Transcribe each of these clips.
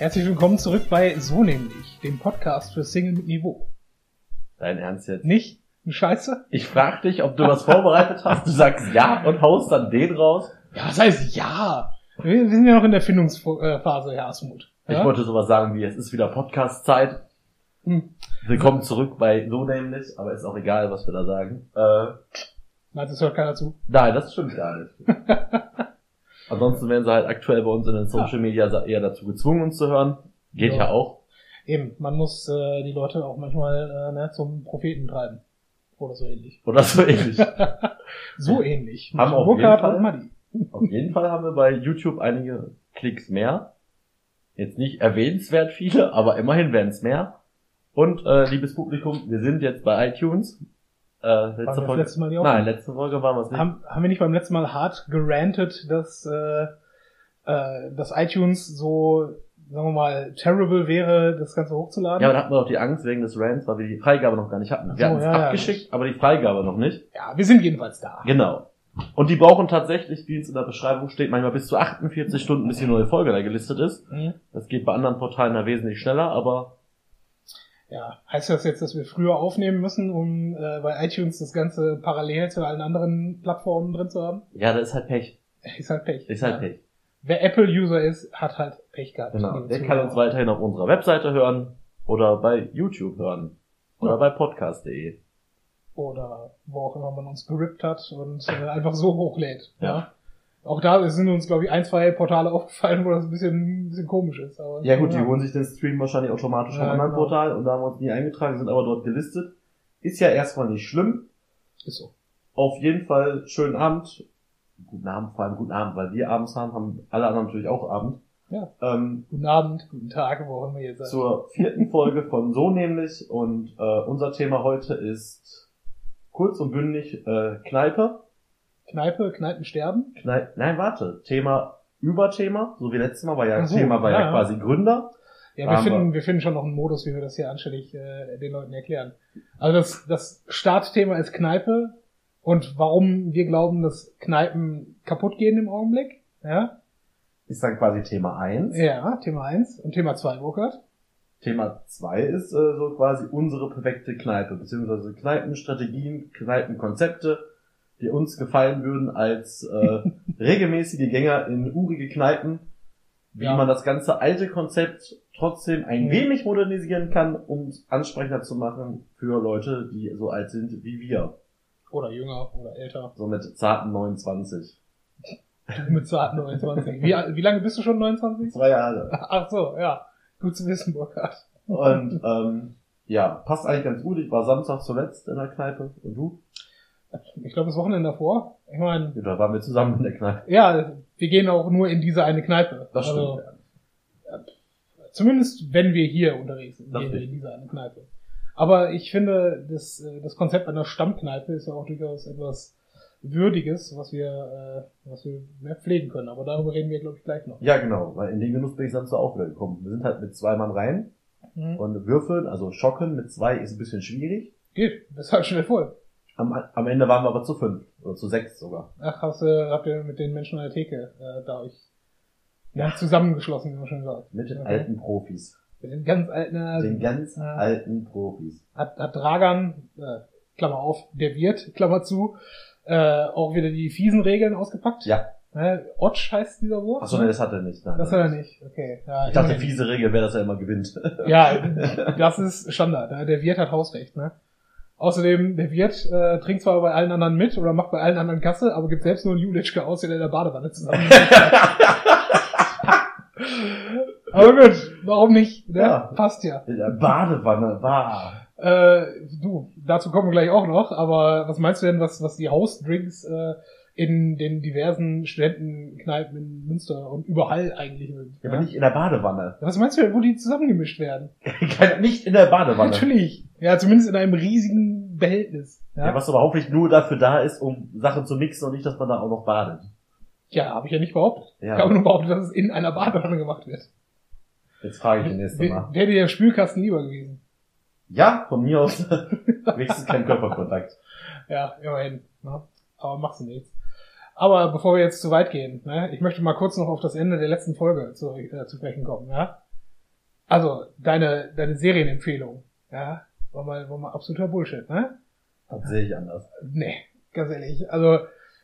Herzlich willkommen zurück bei So nämlich, dem Podcast für Single mit Niveau. Dein Ernst jetzt? Nicht? Eine Scheiße? Ich frag dich, ob du was vorbereitet hast. Du sagst ja und haust dann den raus. Ja, was heißt ja? Wir, sind ja noch in der Findungsphase, Herr Asmuth. Ich Ja? wollte sowas sagen wie, es ist wieder Podcast-Zeit. Hm. Willkommen zurück bei So nämlich, aber ist auch egal, was wir da sagen. Äh, Meinst du, es hört keiner zu? nein, das stimmt gar nicht. Ansonsten werden sie halt aktuell bei uns in den Social Media eher dazu gezwungen, uns zu hören. Geht Ja. ja, auch. Eben, man muss äh, die Leute auch manchmal äh, ne, zum Propheten treiben. Oder so ähnlich. Oder so ähnlich. So ähnlich. Haben auf jeden Fall. Auf jeden Fall haben wir bei YouTube einige Klicks mehr. Jetzt nicht erwähnenswert viele, aber immerhin werden es mehr. Und äh, liebes Publikum, wir sind jetzt bei iTunes. Äh, letzte das Folge. letzte Mal? Nein, letzte Folge waren wir es nicht. Haben, haben wir nicht beim letzten Mal hart gerantet, dass, äh, äh, dass iTunes so, sagen wir mal, terrible wäre, das Ganze hochzuladen? ja, aber da hatten wir doch die Angst wegen des Rants, weil wir die Freigabe noch gar nicht hatten. Wir so, hatten es ja, ja. abgeschickt, aber die Freigabe noch nicht. ja, wir sind jedenfalls da. Genau. Und die brauchen tatsächlich, wie es in der Beschreibung steht, manchmal bis zu 48 Stunden, bis die neue Folge da gelistet ist. Mhm. Das geht bei anderen Portalen da wesentlich schneller, aber Ja, heißt das jetzt, dass wir früher aufnehmen müssen, um äh, bei iTunes das Ganze parallel zu allen anderen Plattformen drin zu haben? ja, das ist halt Pech. Ist halt Pech. Ist halt ja. Pech. Wer Apple-User ist, hat halt Pech gehabt. Genau. Der kann uns weiterhin auf unserer Webseite hören oder bei YouTube hören oder Ja. bei podcast.de. Oder wo auch immer man uns gerippt hat und äh, einfach so hochlädt. Ja. Ja. Auch da sind uns, glaube ich, ein, zwei Portale aufgefallen, wo das ein bisschen, ein bisschen komisch ist. Aber, Ja gut, die holen sich den Stream wahrscheinlich automatisch Ja, vom anderen genau. Portal und da haben wir uns nie eingetragen, sind aber dort gelistet. Ist ja erstmal nicht schlimm. Ist so. Auf jeden Fall schönen Abend. Guten Abend, vor allem guten Abend, weil wir abends haben, haben alle anderen natürlich auch Abend. Ja. Ähm, Guten Abend, guten Tag, wo auch immer ihr seid. zur vierten Folge von So nämlich und äh, unser Thema heute ist kurz und bündig äh, Kneipe. Kneipe, Kneipen sterben. Kneipe, nein, warte, Thema Überthema, so wie letztes Mal war ja so, Thema war ja, ja, ja. quasi Gründer. Ja, wir Aber- finden, wir finden schon noch einen Modus, wie wir das hier anständig äh, den Leuten erklären. Also das, das Startthema ist Kneipe und warum wir glauben, dass Kneipen kaputt gehen im Augenblick. Ja, Ist dann quasi Thema eins. ja Thema eins Und Thema zwei Burkhard. Thema zwei ist äh, so quasi unsere perfekte Kneipe, beziehungsweise Kneipenstrategien, Kneipenkonzepte, die uns gefallen würden als äh, regelmäßige Gänger in urige Kneipen, wie Ja. man das ganze alte Konzept trotzdem ein Mhm. wenig modernisieren kann, um ansprechender zu machen für Leute, die so alt sind wie wir, Oder jünger oder älter. so mit zarten 29. Du mit zarten 29. Wie, wie lange bist du schon 29? Zwei Jahre. Ach so, ja. Gut zu wissen, Burkhard. Und ähm, ja, passt eigentlich ganz gut. Ich war Samstag zuletzt in der Kneipe. Und du? Ich glaube, das Wochenende davor. Ich meine, Ja, da waren wir zusammen in der Kneipe. ja, wir gehen auch nur in diese eine Kneipe. Das stimmt. Also, ja. Zumindest wenn wir hier unterwegs sind, Das gehen wir in diese eine Kneipe. Aber ich finde, das, äh, das Konzept einer Stammkneipe ist ja auch durchaus etwas Würdiges, was wir, äh, was wir mehr pflegen können. Aber darüber reden wir, glaube ich, gleich noch. Ja, genau, weil in den Genuss bin ich Samstag auch wieder gekommen. Wir sind halt mit zwei Mann rein Mhm. und würfeln, also schocken mit zwei ist ein bisschen schwierig. Geht, das ist halt schnell voll. Am, am Ende waren wir aber zu fünf oder zu sechs sogar. Ach, hast, du habt ihr mit den Menschen an der Theke äh, da euch ja. zusammengeschlossen, wie man schon sagt. Mit den Okay. alten Profis. Mit den ganz alten, äh, Den ganz Ja. alten Profis. hat, hat Dragan, äh, Klammer auf, der Wirt, Klammer zu, äh, auch wieder die fiesen Regeln ausgepackt. Ja. Äh, Otsch heißt dieser Wurf. Achso, nee, das hat er nicht. Nein, Das hat er nicht. Okay. Ja, Ich dachte, fiese Regel wäre, dass er immer gewinnt. Ja, das ist Standard. Ja. Der Wirt hat Hausrecht, ne? Außerdem, der Wirt äh, trinkt zwar bei allen anderen mit oder macht bei allen anderen Kasse, aber gibt selbst nur einen Julitschke aus, der in der Badewanne zusammen. aber gut, warum nicht? Ne? Ja. Passt ja. In der Badewanne war. Äh, du, dazu kommen wir gleich auch noch, aber was meinst du denn, was, was die Hausdrinks äh, in den diversen Studentenkneipen in Münster und überall eigentlich sind? Ja, aber nicht in der Badewanne. Was meinst du wo die zusammengemischt werden? nicht in der Badewanne. Natürlich. Ja, zumindest in einem riesigen Behältnis. Ja. Ja, was aber hoffentlich nur dafür da ist, um Sachen zu mixen und nicht, dass man da auch noch badet. ja habe ich ja nicht behauptet. Ja. Ich habe nur behauptet, dass es in einer Badewanne gemacht wird. Jetzt frage ich den nächsten Wäre Mal. wär dir der Spülkasten lieber gewesen. Ja, von mir aus wenigstens kein Körperkontakt. Ja, immerhin. Aber machst du nichts. Aber bevor wir jetzt zu weit gehen, ne, ich möchte mal kurz noch auf das Ende der letzten Folge zu, äh, zu sprechen kommen. Ja? Also, deine, deine Serienempfehlung, ja, war mal, war mal absoluter Bullshit, ne? Das sehe ich anders. Nee, ganz ehrlich. Also,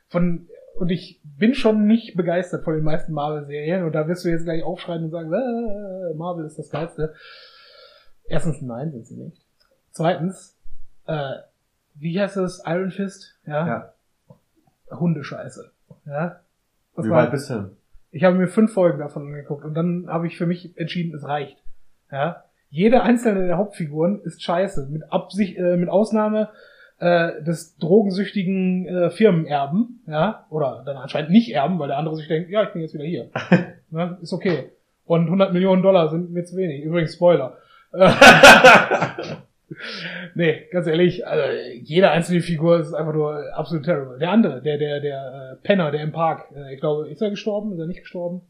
von, und ich bin schon nicht begeistert von den meisten Marvel-Serien und da wirst du jetzt gleich aufschreien und sagen, äh, Marvel ist das Geilste. Erstens, nein, sind sie nicht. Zweitens, äh, wie heißt es? Iron Fist? Ja. Ja. Hundescheiße. Ja. Das Wie war- weit bist du? ich habe mir fünf Folgen davon angeguckt und dann habe ich für mich entschieden, es reicht. Ja. Jede einzelne der Hauptfiguren ist scheiße. Mit Absicht, äh, mit Ausnahme äh, des drogensüchtigen äh, Firmenerben, ja, oder dann anscheinend nicht Erben, weil der andere sich denkt, ja, ich bin jetzt wieder hier. ne? Ist okay. Und 100 Millionen Dollar sind mir zu wenig. Übrigens Spoiler. Nee, ganz ehrlich, also jede einzelne Figur ist einfach nur absolut terrible. Der andere, der, der, der äh, Penner, der im Park, äh, ich glaube, ist er gestorben? Ist er nicht gestorben?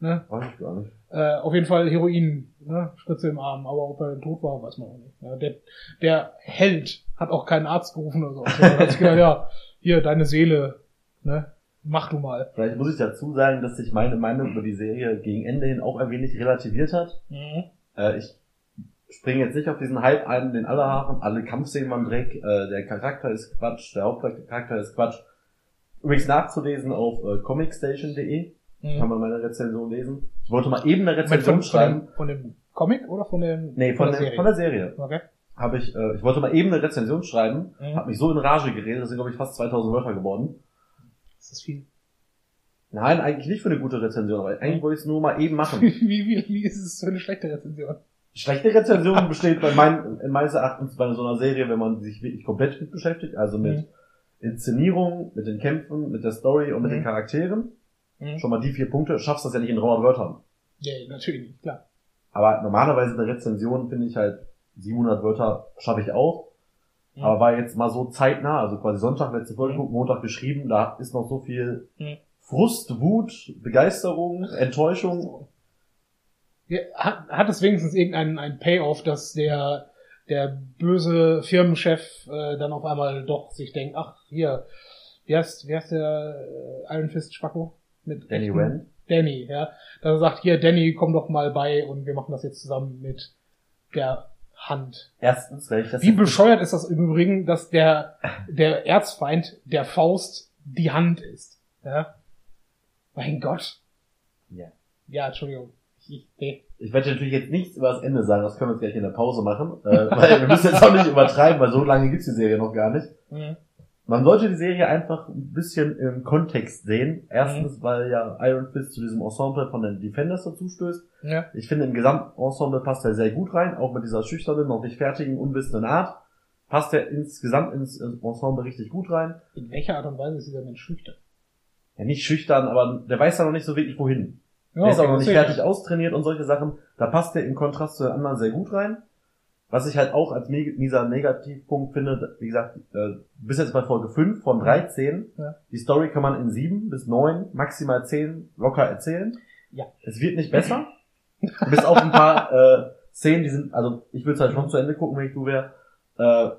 Ne? Weiß ich gar nicht. Äh, auf jeden Fall Heroin, ne? Spritze im Arm, aber ob er tot war, weiß man auch nicht. Ja, der, der Held hat auch keinen Arzt gerufen oder so. Also, hat sich gedacht, ja, hier, deine Seele, ne? Mach du mal. Vielleicht muss ich dazu sagen, dass sich meine Meinung über die Serie gegen Ende hin auch ein wenig relativiert hat. Mhm. Äh, ich springe jetzt nicht auf diesen Hype ein, den alle haben. Alle Kampfszenen waren Dreck. Äh, der Charakter ist Quatsch. Der Hauptcharakter ist Quatsch. Übrigens nachzulesen auf äh, comicstation.de. Kann Mhm. man meine Rezension lesen. Ich wollte mal eben eine Rezension von, von, schreiben. dem, von dem Comic oder von dem Nee, von, der der, Serie? von der Serie. Okay. Habe ich, äh, ich wollte mal eben eine Rezension schreiben. Mhm. Hab mich so in Rage geredet, das sind glaube ich fast 2000 Wörter geworden. Das ist viel. Nein, eigentlich nicht für eine gute Rezension, aber eigentlich wollte ich es nur mal eben machen. Wie, wie, wie ist es für eine schlechte Rezension? Schlechte Rezension besteht bei mein, in meines Erachtens bei so einer Serie, wenn man sich wirklich komplett mit beschäftigt, also mit Mhm. Inszenierung, mit den Kämpfen, mit der Story und mit Mhm. den Charakteren. Mhm. Schon mal die vier Punkte, schaffst das ja nicht in 300 Wörtern. Ja, natürlich nicht, klar. Aber normalerweise eine Rezension finde ich halt 700 Wörter schaffe ich auch. Mhm. Aber war jetzt mal so zeitnah, also quasi Sonntag letzte Folge, geguckt, Montag geschrieben, da ist noch so viel Mhm. Frust, Wut, Begeisterung, Enttäuschung. Hat, hat es wenigstens irgendeinen einen Payoff, dass der, der böse Firmenchef äh, dann auf einmal doch sich denkt, ach, hier, wie heißt, wie heißt der äh, Iron Fist Spacko? Mit Danny echten- Rand. Danny, ja. Dass er sagt, hier, Danny, komm doch mal bei und wir machen das jetzt zusammen mit der Hand. Erstens, weil ich das Wie bescheuert ist das im Übrigen, dass der, der Erzfeind der Faust die Hand ist. Ja? Mein Gott. Ja. Ja, Entschuldigung. Ich, werde natürlich jetzt nichts über das Ende sagen, das können wir jetzt gleich in der Pause machen, äh, weil wir müssen jetzt auch nicht übertreiben, weil so lange gibt's die Serie noch gar nicht. Mhm. Man sollte die Serie einfach ein bisschen im Kontext sehen. Erstens, weil ja Iron Fist zu diesem Ensemble von den Defenders dazu stößt. Ja. Ich finde, im Gesamtensemble passt er sehr gut rein, auch mit dieser schüchternen, noch nicht fertigen, unwissenden Art. Passt er insgesamt ins Ensemble richtig gut rein. In welcher Art und Weise ist dieser Mensch schüchtern? Ja, nicht schüchtern, aber der weiß da noch nicht so wirklich wohin. Ja, er ist auch noch nicht fertig austrainiert und solche Sachen. Da passt er im Kontrast zu den anderen sehr gut rein. Was ich halt auch als mieser Negativpunkt finde, wie gesagt, äh, bis jetzt bei Folge 5 von 13. Ja. Die Story kann man in 7 bis 9, maximal 10 locker erzählen. Ja. Es wird nicht besser. bis auf ein paar äh, Szenen, die sind, also ich würde es halt schon zu Ende gucken, wenn ich du wäre. Äh,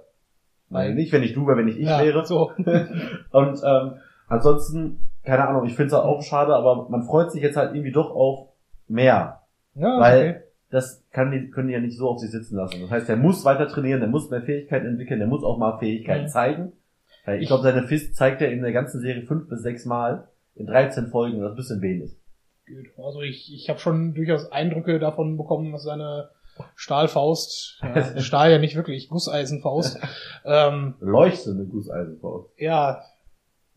nein, nicht, wenn ich du wäre, wenn ich ich ja, wäre. So. Und ähm, ansonsten, keine Ahnung, ich finde es halt auch schade, aber man freut sich jetzt halt irgendwie doch auf mehr. Ja, Weil okay. das kann die, können die ja nicht so auf sich sitzen lassen. Das heißt, der muss weiter trainieren, der muss mehr Fähigkeiten entwickeln, der muss auch mal Fähigkeiten Mhm. zeigen. Weil ich glaube, seine Fist zeigt er in der ganzen Serie fünf bis sechs Mal in 13 Folgen, das ist ein bisschen wenig. Gut. Also ich, ich habe schon durchaus Eindrücke davon bekommen, dass seine Stahlfaust, ja, Stahl ja nicht wirklich, Gusseisenfaust, ähm, Leuchtende Gusseisenfaust. ja,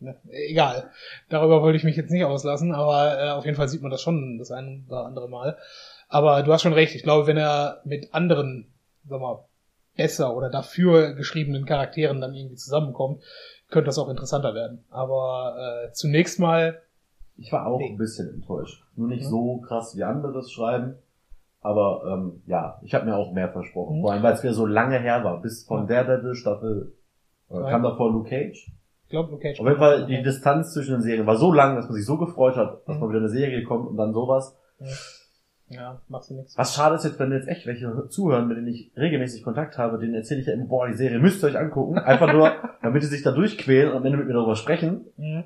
ne, egal. Darüber wollte ich mich jetzt nicht auslassen, aber äh, auf jeden Fall sieht man das schon das ein oder andere Mal. Aber du hast schon recht. Ich glaube, wenn er mit anderen, sag mal, besser oder dafür geschriebenen Charakteren dann irgendwie zusammenkommt, könnte das auch interessanter werden. Aber äh, zunächst mal, Ich war auch Nee. ein bisschen enttäuscht. Nur nicht Mhm. so krass wie anderes schreiben. Aber ähm, ja, ich habe mir auch mehr versprochen. Mhm. Vor allem, weil es wieder so lange her war. Bis von Daredevil Staffel äh, kam davor Luke Cage. Ich glaube, okay. Auf jeden Fall, die Distanz zwischen den Serien war so lang, dass man sich so gefreut hat, dass Mhm. mal wieder eine Serie kommt und dann sowas. Ja, machst du nichts. Was schade ist jetzt, wenn jetzt echt welche zuhören, mit denen ich regelmäßig Kontakt habe, denen erzähle ich ja immer, boah, die Serie müsst ihr euch angucken. Einfach nur, damit die sich da durchquälen und am Ende mit mir darüber sprechen. Mhm.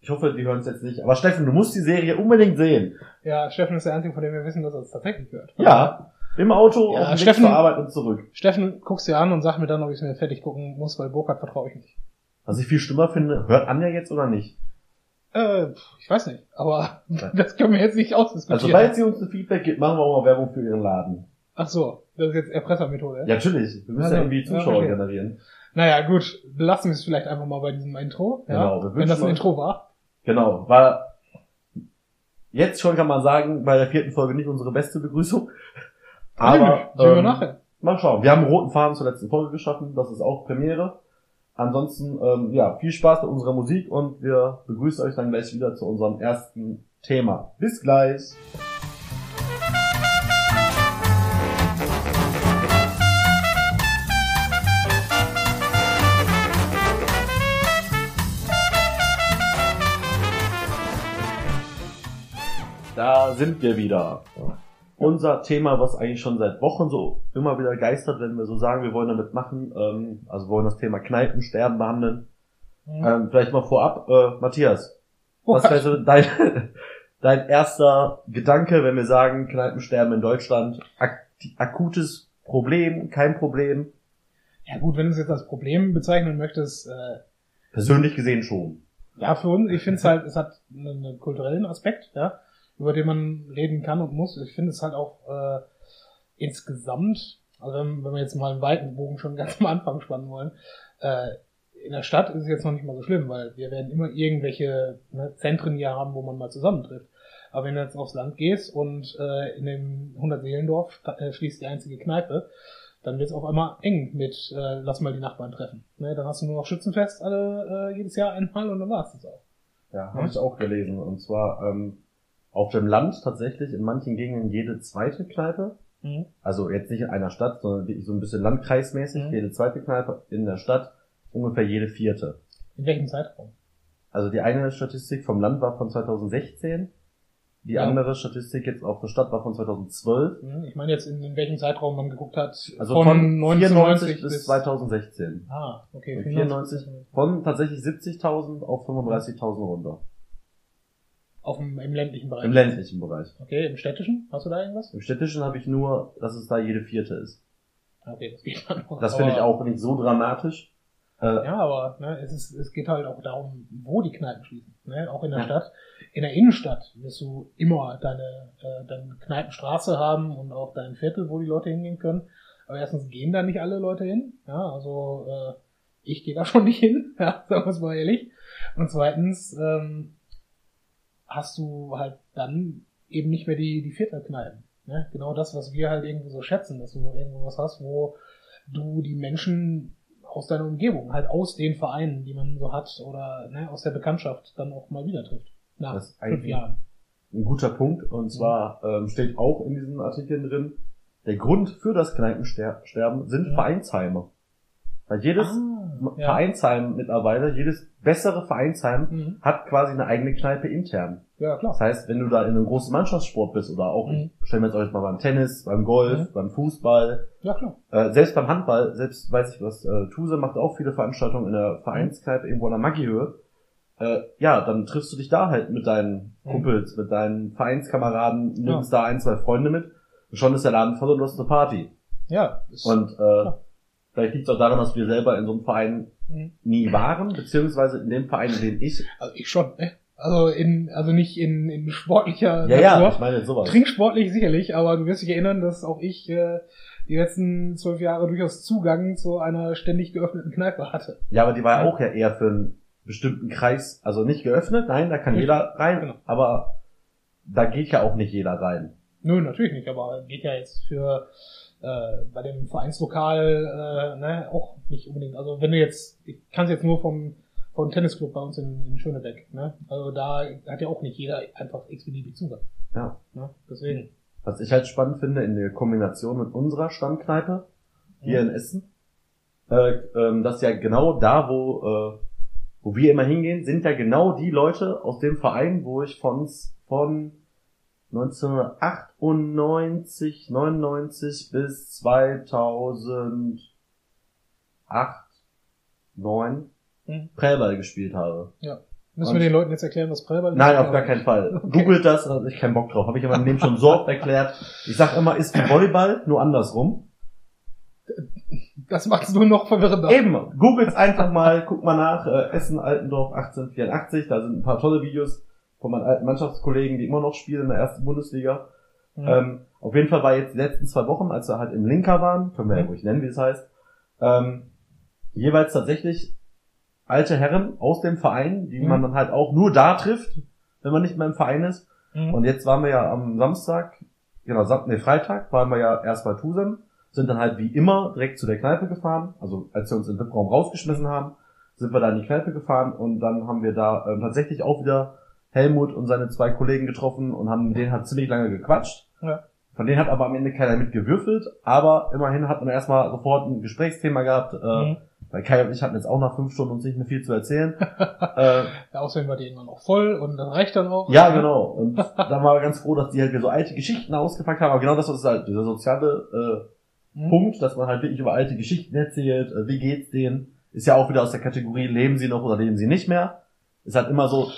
Ich hoffe, die hören es jetzt nicht. Aber Steffen, du musst die Serie unbedingt sehen. Ja, Steffen ist der Einzige, von dem wir wissen, dass er es tatsächlich hört. Ja. Im Auto, Ja, auf dem Weg Steffen- zur Arbeit und zurück. Steffen, guck's dir an und sag mir dann, ob ich es mir fertig gucken muss, weil Burkhardt vertraue ich nicht. Was ich viel schlimmer finde, hört Anja jetzt oder nicht? Äh, ich weiß nicht, aber das können wir jetzt nicht ausdiskutieren. Also, sobald sie uns ein Feedback gibt, machen wir auch mal Werbung für ihren Laden. Ach so, das ist jetzt Erpressermethode. Ja, natürlich. Wir müssen Also, ja irgendwie ja, Zuschauer okay. generieren. Naja, gut, belassen wir es vielleicht einfach mal bei diesem Intro. Ja? Genau, wir Wenn das ein Intro war. Genau, war jetzt schon kann man sagen, bei der vierten Folge nicht unsere beste Begrüßung. Aber Sehen wir ähm, nachher. mal schauen. Wir haben einen roten Faden zur letzten Folge geschaffen, das ist auch Premiere. Ansonsten, ähm, ja, viel Spaß mit unserer Musik und wir begrüßen euch dann gleich wieder zu unserem ersten Thema. Bis gleich. Da sind wir wieder. Unser Thema, was eigentlich schon seit Wochen so immer wieder geistert, wenn wir so sagen, wir wollen damit machen, ähm, also wollen das Thema Kneipensterben behandeln. Mhm. Ähm, vielleicht mal vorab, äh, Matthias, was Burkhardt. wäre so dein, dein erster Gedanke, wenn wir sagen, Kneipensterben in Deutschland, ak akutes Problem, kein Problem? Ja gut, wenn du es jetzt als Problem bezeichnen möchtest, äh, Persönlich gesehen schon. ja für uns, ich finde es halt, es hat einen, einen kulturellen Aspekt, ja, über den man reden kann und muss. Ich finde es halt auch äh, insgesamt, also wenn, wenn wir jetzt mal einen weiten Bogen schon ganz am Anfang spannen wollen, äh, in der Stadt ist es jetzt noch nicht mal so schlimm, weil wir werden immer irgendwelche ne, Zentren hier haben, wo man mal zusammentrifft. Aber wenn du jetzt aufs Land gehst und äh, in dem 100 Seelendorf äh, schließt die einzige Kneipe, dann wird es auf einmal eng mit äh, lass mal die Nachbarn treffen. Ne, dann hast du nur noch Schützenfest alle äh, jedes Jahr einmal und dann war's das auch. Ja, habe Ja. ich auch gelesen. Und zwar ähm, auf dem Land tatsächlich in manchen Gegenden jede zweite Kneipe. Mhm. Also jetzt nicht in einer Stadt, sondern wirklich so ein bisschen landkreismäßig. Mhm. Jede zweite Kneipe in der Stadt, ungefähr jede vierte. In welchem Zeitraum? Also die eine Statistik vom Land war von 2016. Die Ja. andere Statistik jetzt auf der Stadt war von 2012. Mhm. Ich meine jetzt in, in welchem Zeitraum man geguckt hat. Also von, 94 bis, bis 2016. Ah, okay. Von 94 94 von tatsächlich 70.000 auf 35.000 runter. Auf dem, im ländlichen Bereich. Im ländlichen Bereich. Okay, im städtischen? Hast du da irgendwas? Im städtischen habe ich nur, dass es da jede vierte ist. Okay, das geht dann noch. Das finde ich auch nicht so dramatisch. Äh, Ja, aber ne, es, ist, es geht halt auch darum, wo die Kneipen schließen. Ne? Auch in der Ja. Stadt. In der Innenstadt wirst du immer deine, äh, deine Kneipenstraße haben und auch dein Viertel, wo die Leute hingehen können. Aber erstens gehen da nicht alle Leute hin. Ja, also äh, ich gehe da schon nicht hin, ja, sagen wir es mal ehrlich. Und zweitens ähm, hast du halt dann eben nicht mehr die, die Viertelkneipen. Ne? Genau das, was wir halt irgendwie so schätzen, dass du irgendwo was hast, wo du die Menschen aus deiner Umgebung, halt aus den Vereinen, die man so hat, oder ne, aus der Bekanntschaft dann auch mal wieder trifft. Nach Das ist fünf Jahren. ein guter Punkt. Und zwar ähm, steht auch in diesen Artikeln drin, der Grund für das Kneipensterben sind Ja. Vereinsheime. Weil jedes Ah, ja. Vereinsheim-Mitarbeiter, jedes bessere Vereinsheim Mhm. hat quasi eine eigene Kneipe intern. Ja, klar. Das heißt, wenn du da in einem großen Mannschaftssport bist oder auch, Mhm. stellen wir jetzt euch mal beim Tennis, beim Golf, Mhm. beim Fußball, Ja, klar. äh, selbst beim Handball, selbst weiß ich was, äh, Tuse macht auch viele Veranstaltungen in der Vereinskneipe irgendwo an der Maggiehöhe. Äh, ja, dann triffst du dich da halt mit deinen Mhm. Kumpels, mit deinen Vereinskameraden, Ja. nimmst da ein, zwei Freunde mit. Und schon ist der Laden voll und du hast eine Party. Ja. ist- Und äh, vielleicht liegt es auch daran, dass wir selber in so einem Verein Mhm. nie waren, beziehungsweise in dem Verein, in dem ich. Also ich schon, ne? Also in, also nicht in, in sportlicher Ja, ja, ich meine sowas. Trinksportlich sicherlich, aber du wirst dich erinnern, dass auch ich äh, die letzten zwölf Jahre durchaus Zugang zu einer ständig geöffneten Kneipe hatte. Ja, aber die war ja Ja. auch ja eher für einen bestimmten Kreis, also nicht geöffnet, nein, da kann Richtig, jeder rein, genau. aber da geht ja auch nicht jeder rein. Nö, natürlich nicht, aber geht ja jetzt für äh, bei dem Vereinslokal äh, ne, auch nicht unbedingt. Also wenn du jetzt, ich kann es jetzt nur vom, vom Tennisclub bei uns in, in Schönebeck, ne? Also da hat ja auch nicht jeder einfach x-beliebig Zugang. Ja. Ne? Deswegen. Was ich halt spannend finde, in der Kombination mit unserer Stammkneipe hier in Essen, äh, ähm, dass ja genau da, wo, äh, wo wir immer hingehen, sind ja genau die Leute aus dem Verein, wo ich von, von 1998, 99 bis 2008, 9 Mhm. Prellball gespielt habe. Ja. Müssen Und- wir den Leuten jetzt erklären, was Prellball ist? Nein, auf gar keinen Fall. Okay. Googelt das, da hab ich keinen Bock drauf. Habe ich meinem Leben schon so oft erklärt. Ich sag immer, ist wie Volleyball, nur andersrum. Das macht es nur noch verwirrender. Eben, googelt's einfach mal, guck mal nach, äh, Essen Altendorf 1884, da sind ein paar tolle Videos von meinen alten Mannschaftskollegen, die immer noch spielen in der ersten Bundesliga. Mhm. Ähm, auf jeden Fall war jetzt die letzten zwei Wochen, als wir halt im Linker waren, können wir ja Mhm. ruhig nennen, wie es heißt, ähm, jeweils tatsächlich alte Herren aus dem Verein, die Mhm. man dann halt auch nur da trifft, wenn man nicht mehr im Verein ist. Mhm. Und jetzt waren wir ja am Samstag, genau, Sam nee, Freitag waren wir ja erst bei Tusem, sind dann halt wie immer direkt zu der Kneipe gefahren. Also als wir uns im VIP-Raum rausgeschmissen haben, sind wir da in die Kneipe gefahren und dann haben wir da ähm, tatsächlich auch wieder Helmut und seine zwei Kollegen getroffen und haben mit denen halt ziemlich lange gequatscht. Ja. Von denen hat aber am Ende keiner mitgewürfelt, aber immerhin hat man erstmal sofort ein Gesprächsthema gehabt, äh, Mhm. weil Kai und ich hatten jetzt auch nach fünf Stunden uns nicht mehr viel zu erzählen. äh, Ja, außerdem war die irgendwann noch voll und das reicht dann auch. ja, genau. Und dann waren wir ganz froh, dass die halt wieder so alte Geschichten ausgepackt haben. Aber genau das ist halt dieser soziale äh, Mhm. Punkt, dass man halt wirklich über alte Geschichten erzählt. Äh, wie geht's denen? Ist ja auch wieder aus der Kategorie, leben sie noch oder leben sie nicht mehr? Ist halt immer so,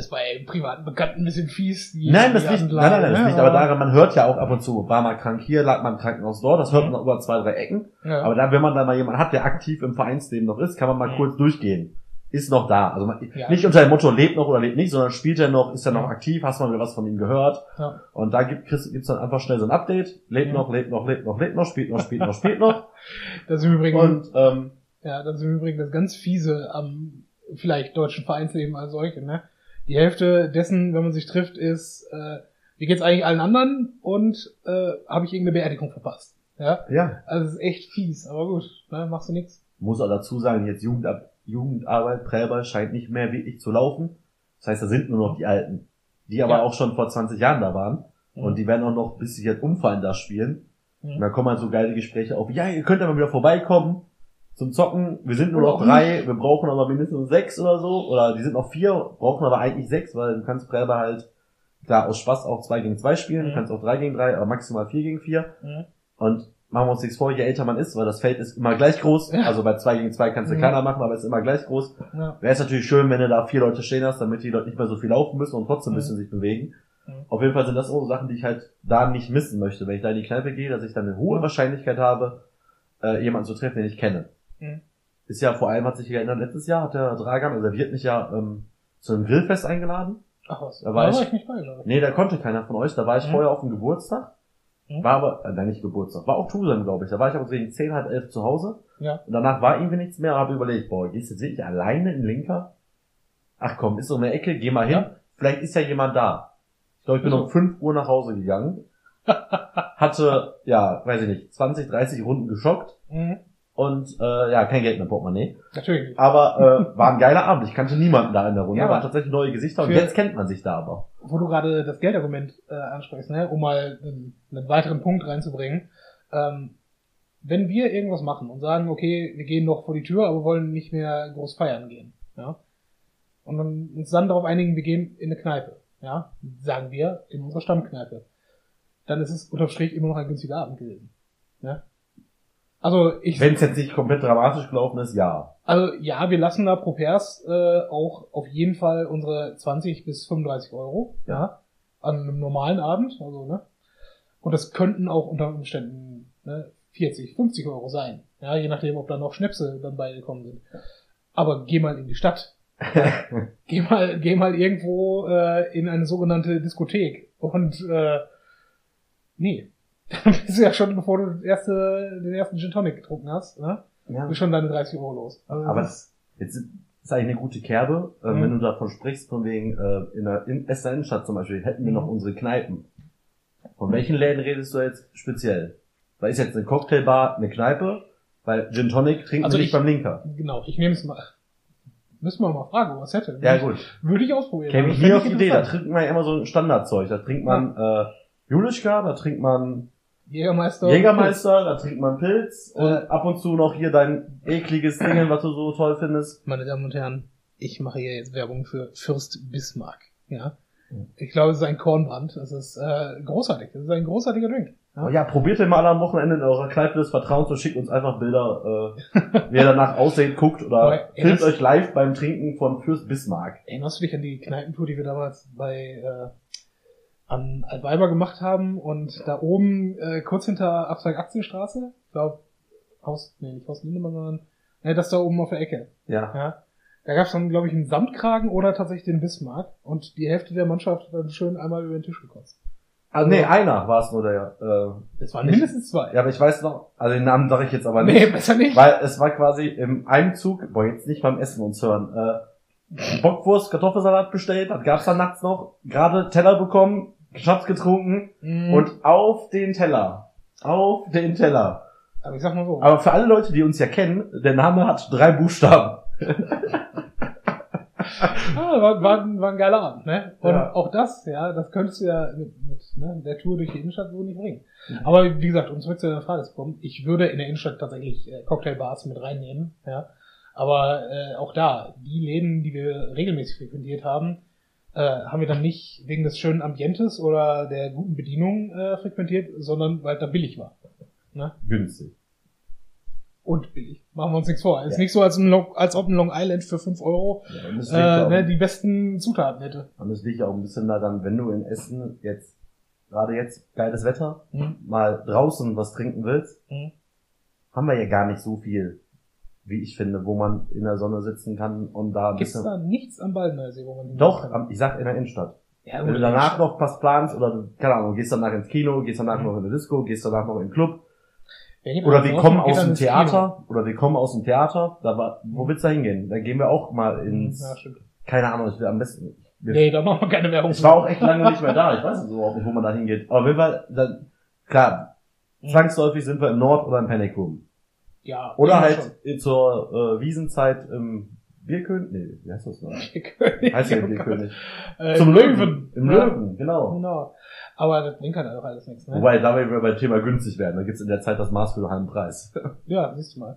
Ist bei privaten Bekannten ein bisschen fies. Die, nein, das liegt, nein, nein, nein, das liegt aber daran, man hört ja auch ab und zu, war mal krank hier, lag mal im Krankenhaus dort, das hört Mhm. man über zwei, drei Ecken. Ja. Aber dann, wenn man da mal jemanden hat, der aktiv im Vereinsleben noch ist, kann man mal Mhm. kurz durchgehen. Ist noch da. Also man, Ja. nicht unter dem Motto, lebt noch oder lebt nicht, sondern spielt er noch, ist er noch Ja. aktiv, hast du mal wieder was von ihm gehört. Ja. Und da gibt es gibt's dann einfach schnell so ein Update. Lebt Mhm. noch, lebt noch, lebt noch, lebt noch, spielt noch, spielt noch, spielt noch. Das ist im Übrigen, Und ähm, ja, das ist im Übrigen das ganz fiese am vielleicht deutschen Vereinsleben als solche, ne? Die Hälfte dessen, wenn man sich trifft, ist, äh, wie geht's eigentlich allen anderen und äh, habe ich irgendeine Beerdigung verpasst. Ja, ja, also es ist echt fies, aber gut, ne, machst du nix. muss auch dazu sagen, jetzt Jugendab Jugendarbeit, Prellball scheint nicht mehr wirklich zu laufen. Das heißt, da sind nur noch die Alten, die aber Ja. auch schon vor 20 Jahren da waren. Und die werden auch noch, bis sie jetzt umfallen, da spielen. Mhm. Und dann kommen halt so geile Gespräche auf. Ja, ihr könnt aber wieder vorbeikommen zum Zocken. Wir sind nur noch drei, wir brauchen aber mindestens sechs oder so. Oder die sind noch vier, brauchen aber eigentlich sechs, weil du kannst Prellball halt, klar, aus Spaß auch zwei gegen zwei spielen, du Mhm. kannst auch drei gegen drei, aber maximal vier gegen vier. Mhm. Und machen wir uns nichts vor, je älter man ist, weil das Feld ist immer gleich groß. Ja. Also bei zwei gegen zwei kannst du Mhm. keiner machen, aber es ist immer gleich groß. Ja. Wäre es natürlich schön, wenn du da vier Leute stehen hast, damit die Leute nicht mehr so viel laufen müssen und trotzdem ein Mhm. bisschen sich bewegen. Mhm. Auf jeden Fall sind das so Sachen, die ich halt da nicht missen möchte. Wenn ich da in die Kneipe gehe, dass ich dann eine hohe Wahrscheinlichkeit habe, äh, jemanden zu treffen, den ich kenne. Mhm. Ist ja vor allem, hat sich geändert, letztes Jahr hat der Dragan, also der wird mich ja ähm, zu einem Grillfest eingeladen. Ach was, Da war ich- nicht bei, glaube ich. Nee, da konnte keiner von euch. Da war ich Mhm. vorher auf dem Geburtstag. Mhm. War aber, äh, nein, nicht Geburtstag, war auch Tusem, glaube ich. Da war ich aber gegen 10, halb elf zu Hause. Ja. Und danach war irgendwie nichts mehr, habe überlegt, boah, gehst du jetzt wirklich alleine in Linker? Ach komm, ist so eine Ecke, geh mal hin. Ja. Vielleicht ist ja jemand da. Ich glaube, ich bin Also. um 5 Uhr nach Hause gegangen. Hatte, ja, weiß ich nicht, 20, 30 Runden geschockt Mhm. Und äh, ja, kein Geld mehr Portemonnaie. Natürlich nicht. Aber äh, war ein geiler Abend. Ich kannte niemanden da in der Runde, Ja, waren aber tatsächlich neue Gesichter und jetzt kennt man sich da aber. wo du gerade das Geldargument äh, ansprichst, ne, um mal einen, einen weiteren Punkt reinzubringen. Ähm, wenn wir irgendwas machen und sagen, okay, wir gehen noch vor die Tür, aber wollen nicht mehr groß feiern gehen, ja, und dann uns dann darauf einigen, wir gehen in eine Kneipe, ja, sagen wir in unserer Stammkneipe, dann ist es unterm Strich immer noch ein günstiger Abend gewesen. Also ich, Wenn es jetzt nicht komplett dramatisch gelaufen ist, ja. also ja, wir lassen da pro Pers äh, auch auf jeden Fall unsere 20 bis 35 Euro, ja, an einem normalen Abend, also ne. Und das könnten auch unter Umständen ne, 40, 50 Euro sein, ja, je nachdem, ob da noch Schnäpse dann beigekommen sind. Aber geh mal in die Stadt, geh mal, geh mal irgendwo äh, in eine sogenannte Diskothek und äh, nee, dann bist du ja schon, bevor du das erste, den ersten Gin Tonic getrunken hast, ne, ja. bist schon deine 30 Euro los. Also Aber das Jetzt ist eigentlich eine gute Kerbe, äh, Mhm. wenn du davon sprichst, von wegen äh, in der in Essener Innenstadt zum Beispiel, hätten wir Mhm. noch unsere Kneipen. Von welchen Läden redest du jetzt speziell? Weil ist jetzt eine Cocktailbar eine Kneipe, weil Gin Tonic trinken Also wir nicht ich- beim Linker. Genau, ich nehme es mal. Müssen wir mal fragen, was hätte. Ja gut, Würde ich ausprobieren. käme ich nie auf die Idee, da trinkt man ja immer so ein Standardzeug. Da trinkt man äh, Julischka, da trinkt man Jägermeister. Jägermeister, da trinkt man Pilz und Äh. ab und zu noch hier dein ekliges Ding, was du so toll findest. Meine Damen und Herren, ich mache hier jetzt Werbung für Fürst Bismarck. Ja. Mhm. Ich glaube, es ist ein Kornbrand. Das ist äh, großartig. Das ist ein großartiger Drink. Ja? Oh ja, probiert den mal am Wochenende in eurer Kneipe des Vertrauens und schickt uns einfach Bilder, äh, wie ihr danach aussieht, guckt oder Aber filmt euch live beim Trinken von Fürst Bismarck. Erinnerst du dich an die Kneipentour, die wir damals bei äh, an Altweiber gemacht haben und da oben äh, kurz hinter Absteig Aktienstraße, ich glaube Haus, nee, nicht Haus Lindemann, sondern ne, das da oben auf der Ecke. Ja. Ja. Da gab es dann, glaube ich, einen Samtkragen oder tatsächlich den Bismarck und die Hälfte der Mannschaft hat dann schön einmal über den Tisch gekotzt. Ah, nee, einer war es nur der. Äh, Es waren Nicht- mindestens zwei. ja, aber ich weiß noch, also den Namen sage ich jetzt aber nee, nicht. besser nicht. Weil es war quasi im Einzug, boah, jetzt nicht beim Essen uns hören, äh, Bockwurst, Kartoffelsalat bestellt, das gab's dann nachts noch, gerade Teller bekommen, Schnaps getrunken Mhm. und auf den Teller. Auf den Teller. aber ich sag mal so. Aber für alle Leute, die uns ja kennen, der Name hat drei Buchstaben. Ah, war, war, ein- war ein geiler Abend, ne? Und Ja. auch das, ja, das könntest du ja mit, mit ne, der Tour durch die Innenstadt so nicht bringen. Mhm. Aber wie gesagt, um zurück zu der Frage zu kommen, ich würde in der Innenstadt tatsächlich äh, Cocktailbars mit reinnehmen, ja. Aber äh, auch da, die Läden, die wir regelmäßig frequentiert haben, äh, haben wir dann nicht wegen des schönen Ambientes oder der guten Bedienung äh, frequentiert, sondern weil da billig war. Ne? Günstig. Und billig. Machen wir uns nichts vor. Ist Ja. nicht so, als, Long, als ob ein Long Island für 5 Euro Ja, äh, ne, die besten Zutaten hätte. und es liegt auch ein bisschen daran, wenn du in Essen jetzt, gerade jetzt, geiles Wetter, Mhm. mal draußen was trinken willst, Mhm. haben wir ja gar nicht so viel, wie ich finde, wo man in der Sonne sitzen kann und da ein Gibt's bisschen. da nichts am Baldnersee, wo man Doch, am- ich sag in der Innenstadt. ja, Wenn du danach noch was planst oder keine Ahnung, gehst danach ins Kino, gehst danach Mhm. noch in eine Disco, gehst danach noch in den Club oder wir kommen aus dem ins Kino? Theater oder wir kommen aus dem Theater, da war, wo willst du da hingehen? Da gehen wir auch mal ins, Ja, keine Ahnung, ich will am besten, wir, Nee, da machen wir keine Werbung. ich war auch echt lange nicht mehr da, ich weiß überhaupt nicht, wo man da hingeht, aber wenn wir, dann, klar, Mhm. zwangsläufig sind wir im Nord oder im Panic Room. Ja, Oder halt zur äh, Wiesenzeit im Bierkönig, nee, wie heißt das noch? schon. Heißt ja Bierkönig. Äh, Zum Löwen. Im Ja, Löwen, genau. Genau. Aber das bringt halt auch alles nichts, ne? Wobei, da wir beim Thema günstig werden, da gibt's in der Zeit das Maß für einen Preis. Ja, siehst du mal.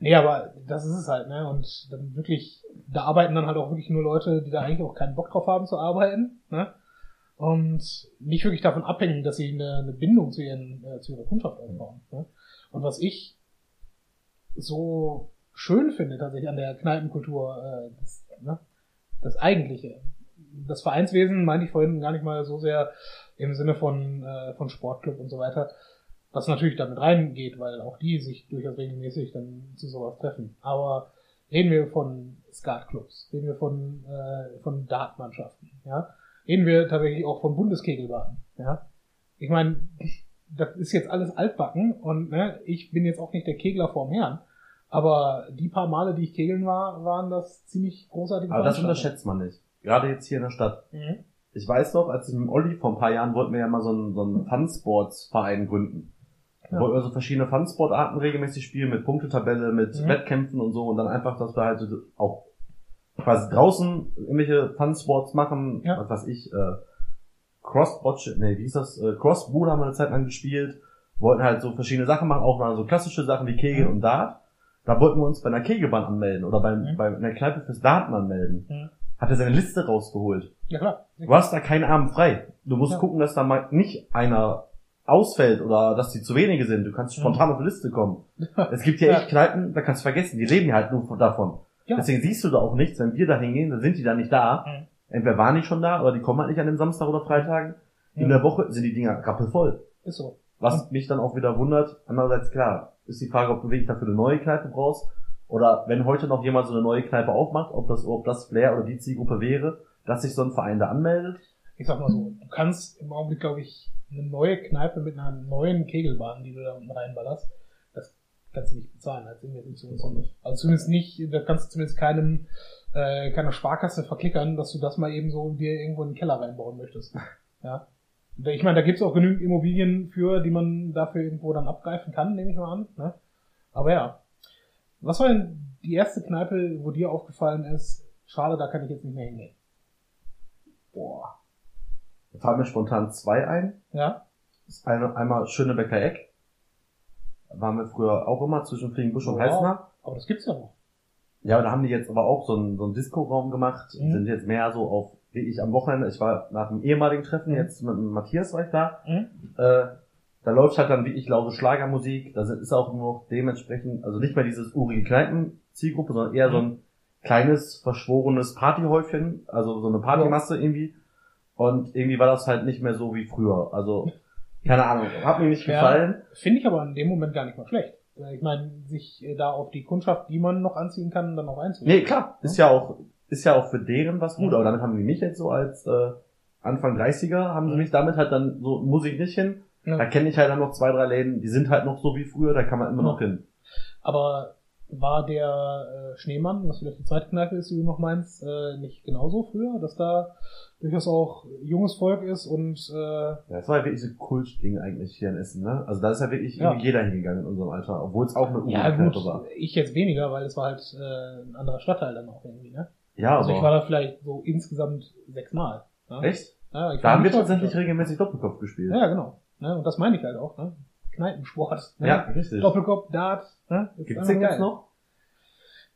Nee, aber das ist es halt, ne? Und dann wirklich, da arbeiten dann halt auch wirklich nur Leute, die da eigentlich auch keinen Bock drauf haben zu arbeiten, ne? Und nicht wirklich davon abhängen, dass sie eine, eine Bindung zu ihren, äh, zu ihrer Kundschaft aufbauen. Ne? Und was ich so schön finde tatsächlich an der Kneipenkultur, äh, das, ne? das Eigentliche. Das Vereinswesen meinte ich vorhin gar nicht mal so sehr im Sinne von, äh, von Sportclub und so weiter, was natürlich damit reingeht, weil auch die sich durchaus regelmäßig dann zu sowas treffen. Aber reden wir von Skatclubs, reden wir von, äh, von Dartmannschaften, ja, reden wir tatsächlich auch von Bundeskegelbahnen, ja. Ich meine, das ist jetzt alles altbacken und ne, ich bin jetzt auch nicht der Kegler vorm Herrn, aber die paar Male, die ich kegeln war, waren das ziemlich großartige Aber das unterschätzt man nicht. Gerade jetzt hier in der Stadt. Mhm. Ich weiß noch, als ich mit Olli vor ein paar Jahren wollten wir ja mal so einen, so einen Fun-Sports-Verein gründen. Ja. wollten wir so verschiedene Fun-Sport-Arten regelmäßig spielen, mit Punktetabelle, mit Mhm. Wettkämpfen und so und dann einfach, dass wir halt so auch quasi draußen irgendwelche Fun-Sports machen, Ja. was weiß ich, äh, Cross-Botch, nee, wie hieß das, äh, Cross-Boot haben wir eine Zeit lang gespielt, wollten halt so verschiedene Sachen machen, auch mal so klassische Sachen wie Kegel Mhm. und Dart. Da wollten wir uns bei einer Kegelbahn anmelden oder beim, Mhm. bei einer Kneipe fürs Daten anmelden. Mhm. Hat er seine Liste rausgeholt. Ja klar. Du hast da keinen Abend frei. Du musst Ja. gucken, dass da mal nicht einer ausfällt oder dass die zu wenige sind. Du kannst Mhm. spontan auf die Liste kommen. Es gibt ja Ja. echt Kneipen, da kannst du vergessen, die leben ja halt nur von- davon. Ja. Deswegen siehst du da auch nichts. Wenn wir da hingehen, dann sind die da nicht da. Mhm. Entweder waren die schon da oder die kommen halt nicht an den Samstag oder Freitagen. In Ja. der Woche sind die Dinger rappelvoll. Ist so. Was mich dann auch wieder wundert, andererseits klar, ist die Frage, ob du wirklich dafür eine neue Kneipe brauchst. Oder wenn heute noch jemand so eine neue Kneipe aufmacht, ob das, ob das Flair oder die Zielgruppe wäre, dass sich so ein Verein da anmeldet. Ich sag mal so, du kannst im Augenblick, glaube ich, eine neue Kneipe mit einer neuen Kegelbahn, die du da unten reinballerst, das kannst du nicht bezahlen als Investitionssumme. Also zumindest nicht, das kannst du zumindest keinem, äh, keiner Sparkasse verklickern, dass du das mal eben so dir irgendwo in den Keller reinbauen möchtest. Ja. Und Ich meine, da gibt's auch genügend Immobilien für, die man dafür irgendwo dann abgreifen kann, nehme ich mal an. Ne? Aber ja. Was war denn die erste Kneipe, wo dir aufgefallen ist, schade, da kann ich jetzt nicht mehr hingehen? Boah. Da fallen mir spontan zwei ein. Ja? Das ist eine, einmal Schönebecker Eck. Da waren wir früher auch immer zwischen Fliegenbusch und Wow. Halsner. Aber das gibt's ja noch. Ja, aber da haben die jetzt aber auch so einen, so einen Disco-Raum gemacht. Mhm. Sind jetzt mehr so auf, wie ich am Wochenende, ich war nach dem ehemaligen Treffen, Mhm. jetzt mit Matthias war ich da. Mhm. Äh, da läuft halt dann wirklich laute Schlagermusik, da ist auch noch dementsprechend, also nicht mehr dieses urige Kneipen-Zielgruppe, sondern eher so ein kleines, verschworenes Partyhäufchen, also so eine Partymasse irgendwie. Und irgendwie war das halt nicht mehr so wie früher. Also, keine Ahnung, hat mir nicht Ja. gefallen. Finde ich aber in dem Moment gar nicht mal schlecht. Ich meine, sich äh, da auf die Kundschaft, die man noch anziehen kann, dann auch einzugehen. Nee, klar, ist ja auch, ist ja auch für deren was gut, aber damit haben die mich jetzt so als äh, Anfang 30er, haben sie mich damit halt dann so, muss ich nicht hin. Da Ja. kenne ich halt dann noch zwei, drei Läden, die sind halt noch so wie früher, da kann man immer noch Ja. hin. Aber war der äh, Schneemann, was vielleicht die zweite Kneipe ist, die du noch meinst, äh, nicht genauso früher, dass da durchaus auch junges Volk ist und äh, Ja, das war ja wirklich so ein Kultding eigentlich hier in Essen, ne? Also da ist ja wirklich Ja. jeder hingegangen in unserem Alter, obwohl es auch eine ja gut, Kneipe war. ich jetzt weniger, weil es war halt äh, ein anderer Stadtteil dann auch irgendwie, ne? Ja, Also ich aber war da vielleicht so insgesamt sechsmal. Ne? echt? Ja, ich Da haben wir tatsächlich häufiger. regelmäßig Doppelkopf gespielt. Ja, genau. Ne? Und das meine ich halt auch, ne? Kneipensport. Ne? Ja, richtig. Doppelkopf, Dart, ne? Ist Gibt's den jetzt noch?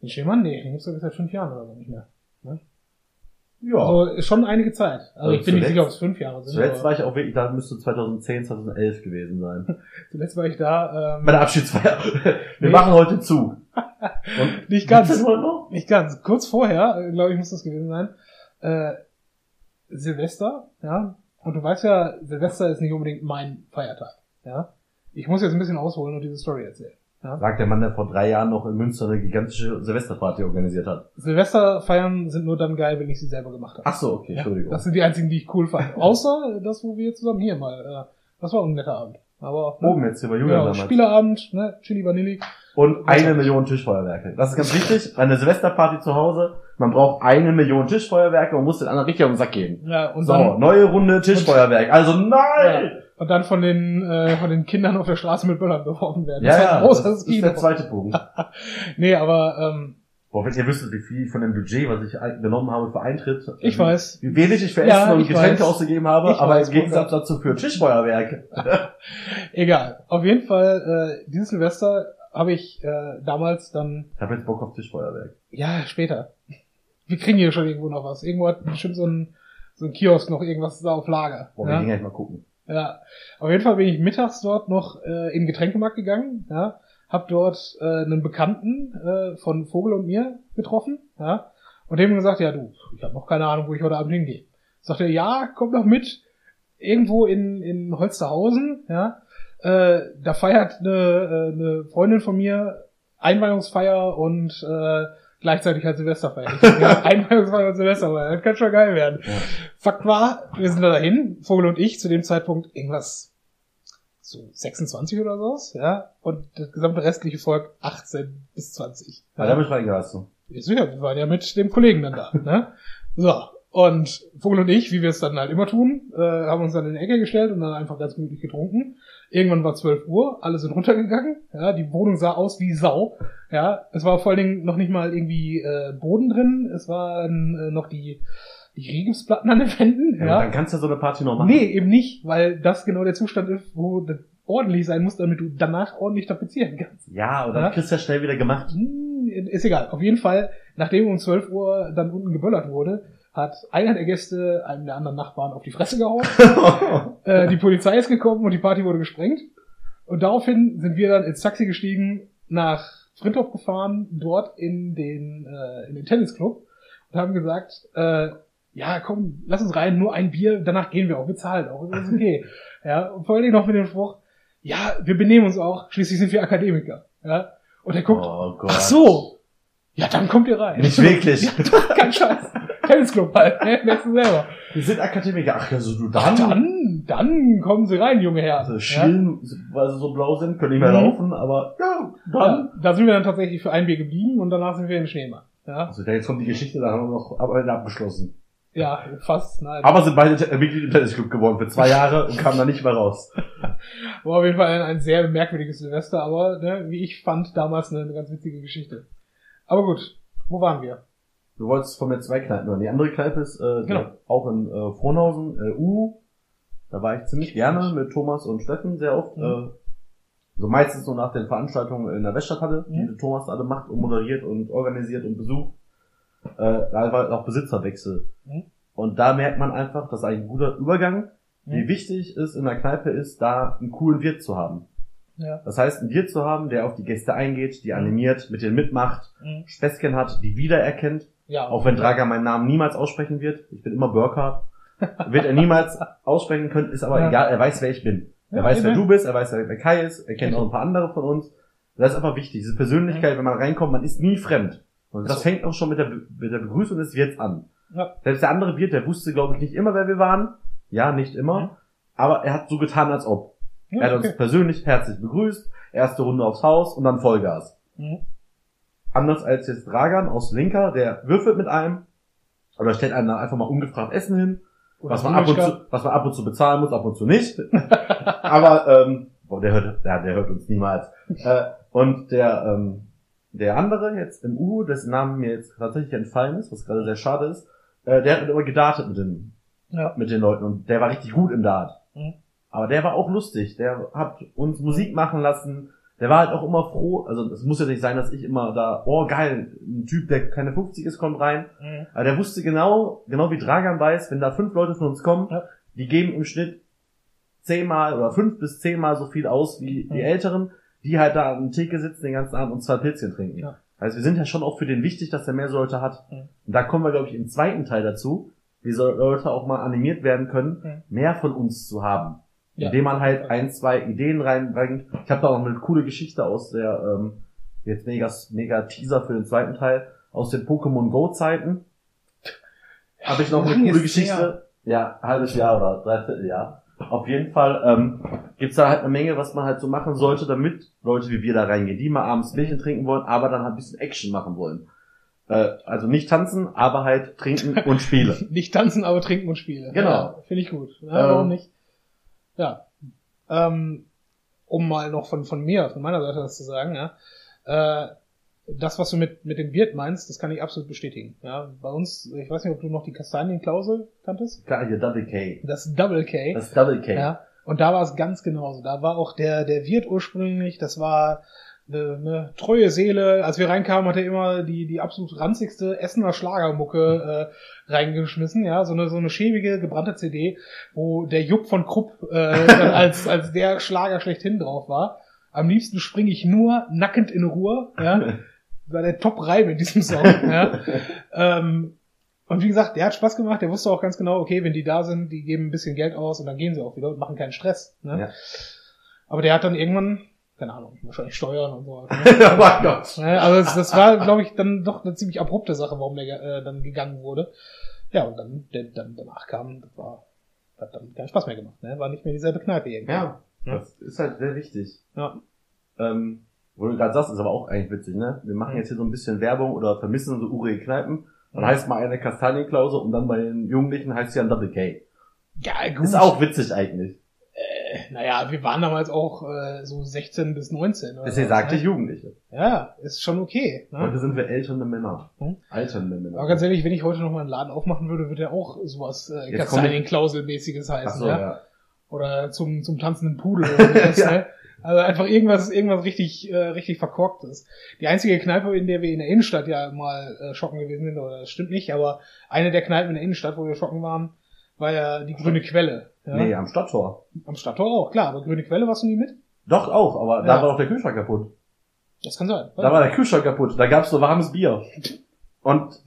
Den? Nee, den gibt's doch seit fünf Jahren oder so nicht mehr. Ja. Also schon einige Zeit. Also Also ich bin nicht sicher, ob es fünf Jahre sind. Zuletzt war ich auch wirklich, da müsste 2010, 2011 gewesen sein. zuletzt war ich da. Ähm, Bei der Abschiedsfeier. Wir Nee. machen heute zu. Und Nicht ganz. Nicht ganz. Kurz vorher, äh, glaube ich, muss das gewesen sein. Äh, Silvester, ja. Und du weißt ja, Silvester ist nicht unbedingt mein Feiertag, ja. Ich muss jetzt ein bisschen ausholen und diese Story erzählen. Ja? Sagt der Mann, der vor drei Jahren noch in Münster eine gigantische Silvesterparty organisiert hat. Silvesterfeiern sind nur dann geil, wenn ich sie selber gemacht habe. Ach so, okay, Ja, Entschuldigung. das sind die einzigen, die ich cool fand. Außer das, wo wir zusammen hier mal. Äh, das war ein netter Abend. Aber ne, Oben jetzt hier bei Julian ja, damals. Spieleabend, ne, Chili Vanilli. Und eine Million Tischfeuerwerke. Das ist ganz wichtig. Eine Silvesterparty zu Hause. Man braucht eine Million Tischfeuerwerke und muss den anderen richtig auf den Sack gehen. Ja, und So, dann neue Runde Tischfeuerwerk. Also ja, nein! Und dann von den äh, von den Kindern auf der Straße mit Böllern beworfen werden. Ja, das ja, ein das großes ist der zweite Punkt. Nee, aber ähm, Boah, wenn ihr wüsstet, wie viel von dem Budget, was ich genommen habe für Eintritt. ich wie- weiß. Wie wenig ich für Ja, Essen und ich Getränke weiß. ausgegeben habe, Ich aber weiß, im Gegensatz dazu für Tischfeuerwerk. Egal. Auf jeden Fall, äh, dieses Silvester habe ich äh, damals dann, Ich habe jetzt Bock auf Tischfeuerwerk. ja, später. Wir kriegen hier schon irgendwo noch was. Irgendwo hat bestimmt so ein, so ein Kiosk noch irgendwas da auf Lager. Boah, wir ja? gehen gleich mal gucken. Ja, auf jeden Fall bin ich mittags dort noch äh, in den Getränkemarkt gegangen, ja, hab dort äh, einen Bekannten äh, von Vogel und mir getroffen, ja, und dem gesagt, ja du, ich habe noch keine Ahnung, wo ich heute Abend hingehe. Sagt er, ja, komm doch mit, irgendwo in, in Holsterhausen, ja, äh, da feiert eine, äh, eine Freundin von mir Einweihungsfeier und äh, gleichzeitig halt Silvesterfeier. Ja, Einweihungsfeier und Silvesterfeier, das kann schon geil werden. Ja. Fakt war, wir sind da dahin, Vogel und ich, zu dem Zeitpunkt irgendwas so 26 oder so, ja, und das gesamte restliche Volk 18 bis 20. Ja. Da bin ich reingelassen. Ist sicher, wir waren ja mit dem Kollegen dann da, ne? So. Und Vogel und ich, wie wir es dann halt immer tun, äh, haben uns dann in die Ecke gestellt und dann einfach ganz gemütlich getrunken. Irgendwann war 12 Uhr, alle sind runtergegangen, ja, die Wohnung sah aus wie Sau, ja. Es war vor allen Dingen noch nicht mal irgendwie äh, Boden drin, es waren äh, noch die, die Rigipsplatten an den Wänden, Ja. ja. Dann kannst du so eine Party noch machen. Nee, eben nicht, weil das genau der Zustand ist, wo das ordentlich sein muss, damit du danach ordentlich tapezieren kannst. Ja, dann Ja. kriegst du ja schnell wieder gemacht. Hm, ist egal. Auf jeden Fall, nachdem um 12 Uhr dann unten geböllert wurde, hat einer der Gäste einem der anderen Nachbarn auf die Fresse gehauen. äh, die Polizei ist gekommen und die Party wurde gesprengt. Und daraufhin sind wir dann ins Taxi gestiegen, nach Frinthof gefahren, dort in den, äh, in den Tennisclub und haben gesagt, äh, ja, komm, lass uns rein, nur ein Bier, danach gehen wir auch, wir zahlen auch, das ist okay. ja, und vor allen Dingen noch mit dem Spruch, ja, wir benehmen uns auch, schließlich sind wir Akademiker. Ja, und er guckt, oh ach so, ja, dann kommt ihr rein. Nicht wirklich. Ja, doch, kein Scheiß. Tennisclub halt, ne? merkst du selber. Wir sind Akademiker. Ach ja, so du Ach, dann. dann, dann kommen sie rein, junge Herr. Also ja? Schielen, weil sie so blau sind, können nicht mehr Mhm. laufen, aber ja, dann. Ja, da sind wir dann tatsächlich für ein Bier geblieben und danach sind wir in den Schneemann. Ja, Also jetzt kommt die Geschichte, da haben wir noch abgeschlossen. ja fast. Nein. Aber sind beide äh, Mitglied im Tennisclub geworden für zwei Jahre und kamen da nicht mehr raus. War auf jeden Fall ein, ein sehr merkwürdiges Silvester, aber ne, wie ich fand, damals eine, eine ganz witzige Geschichte. Aber gut, wo waren wir? Du wolltest von mir zwei Kneipen hören. Die andere Kneipe ist äh, Genau. auch in äh, Frohnhausen, äh, U. Da war ich ziemlich gerne mit Thomas und Steffen sehr oft. Mhm. Äh, so meistens so nach den Veranstaltungen in der Weststadthalle, die Mhm. Thomas alle macht und moderiert und organisiert und besucht. Äh, da war auch Besitzerwechsel. Mhm. Und da merkt man einfach, das ist ein guter Übergang. wie Mhm. wichtig es in der Kneipe ist, da einen coolen Wirt zu haben. Ja. Das heißt, einen Wirt zu haben, der auf die Gäste eingeht, die Mhm. animiert, mit denen mitmacht, Mhm. Späßchen hat, die wiedererkennt, Ja. auch wenn Draga meinen Namen niemals aussprechen wird. Ich bin immer Burkhardt. Wird er niemals aussprechen können, ist aber Ja. egal, er weiß, wer ich bin. Er Ja, weiß, wer eben. du bist, er weiß, wer Kai ist, er kennt auch ein paar andere von uns. Das ist einfach wichtig, diese Persönlichkeit, wenn man reinkommt, man ist nie fremd. Und das So. fängt auch schon mit der, Be- mit der Begrüßung des Wirts an. Ja. Selbst der andere Wirt, der wusste, glaube ich, nicht immer, wer wir waren. Ja, nicht immer. Mhm. Aber er hat so getan, als ob. Ja, er hat uns persönlich herzlich begrüßt, erste Runde aufs Haus und dann Vollgas. Mhm. Anders als jetzt Dragan aus Linker, der würfelt mit einem oder stellt einem dann einfach mal ungefragt Essen hin, Oder was man, ab und zu, was man ab und zu bezahlen muss, ab und zu nicht. Aber ähm, boah, der hört, der, der hört uns niemals. Äh, und der ähm, der andere jetzt im U, dessen Namen mir jetzt tatsächlich entfallen ist, was gerade sehr schade ist, äh, der hat immer gedartet mit den Ja. mit den Leuten und der war richtig gut im Dart. Mhm. Aber der war auch lustig. Der hat uns Musik machen lassen. Der war halt auch immer froh. Also es muss ja nicht sein, dass ich immer da, oh geil, ein Typ, der keine 50 ist, kommt rein. Mhm. Aber der wusste genau, genau wie Dragan weiß, wenn da fünf Leute von uns kommen, Ja. die geben im Schnitt zehnmal oder fünf bis zehnmal so viel aus wie die Mhm. Älteren, die halt da an der Theke sitzen den ganzen Abend und zwei Pilzchen trinken. Ja. Also wir sind ja schon auch für den wichtig, dass er mehr Leute hat. Mhm. Und da kommen wir, glaube ich, im zweiten Teil dazu, wie so Leute auch mal animiert werden können, Mhm. mehr von uns zu haben. Ja. Indem man halt ein, zwei Ideen reinbringt. Ich habe da auch eine coole Geschichte aus der, ähm, jetzt mega, mega Teaser für den zweiten Teil, aus den Pokémon Go Zeiten. Habe ich noch eine coole Geschichte. Ja, halbes Jahr oder dreiviertel Jahr. Auf jeden Fall ähm, gibt's da halt eine Menge, was man halt so machen sollte, damit Leute wie wir da reingehen, die mal abends Bierchen trinken wollen, aber dann halt ein bisschen Action machen wollen. Äh, also nicht tanzen, aber halt trinken und Spiele. Nicht tanzen, aber trinken und spielen. Genau. Ja, Finde ich gut. Ja, Ähm. warum nicht? Ja. Ähm, um mal noch von, von mir, von meiner Seite was zu sagen, ja. Äh, das, was du mit, mit dem Wirt meinst, das kann ich absolut bestätigen. Ja, bei uns, ich weiß nicht, ob du noch die Kastanienklausel kanntest. Klar, hier Double K. Das Double K. Das Double K. Ja. Und da war es ganz genauso. Da war auch der, der Wirt ursprünglich, das war eine, eine treue Seele. Als wir reinkamen, hat er immer die, die absolut ranzigste Essener Schlagermucke äh, reingeschmissen, ja, so eine, so eine schäbige, gebrannte CD, wo der Jupp von Krupp äh, als, als der Schlager schlechthin drauf war. Am liebsten springe ich nur nackend in Ruhe, ja. War der Top-Reim in diesem Song, ja. Ähm, und wie gesagt, der hat Spaß gemacht, der wusste auch ganz genau, okay, wenn die da sind, die geben ein bisschen Geld aus und dann gehen sie auch wieder und machen keinen Stress. Ne? Ja. Aber der hat dann irgendwann, keine Ahnung, wahrscheinlich Steuern und so. Ne? mein Gott. Also das, das war, glaube ich, dann doch eine ziemlich abrupte Sache, warum der äh, dann gegangen wurde. Ja, und dann, der dann danach kam, das war, hat dann keinen Spaß mehr gemacht. Ne? War nicht mehr dieselbe Kneipe irgendwie. Ja, Ja. das ist halt sehr wichtig. Ja. Ähm, wo du gerade sagst, ist aber auch eigentlich witzig, ne? Wir machen jetzt hier so ein bisschen Werbung oder vermissen so urige Kneipen. Dann Mhm. heißt mal eine Kastanienklausel und dann bei den Jugendlichen heißt sie ein Double K. ja, gut. Ist auch witzig eigentlich. Naja, wir waren damals auch äh, so 16 bis 19. Oder Deswegen sagte ne? ich Jugendliche. Ja, ist schon okay. Ne? Heute sind wir ältere Männer. Hm? Alternde Männer. Aber ganz ehrlich, wenn ich heute noch mal einen Laden aufmachen würde, würde er auch sowas äh, Kastanienklauselmäßiges heißen. So, ja? ja. Oder zum, zum tanzenden Pudel oder sowas, Ja. ne? Also einfach irgendwas, irgendwas richtig, äh, richtig verkorktes. Die einzige Kneipe, in der wir in der Innenstadt ja mal äh, schocken gewesen sind, oder das stimmt nicht, aber eine der Kneipen in der Innenstadt, wo wir schocken waren, war ja die Grüne Quelle. Ja? Nee, am Stadttor. Am Stadttor auch, klar, aber Grüne Quelle warst du nie mit? Doch auch, aber Ja. da war doch der Kühlschrank kaputt. Das kann sein. Da war der Kühlschrank kaputt. Da gab's so warmes Bier. Und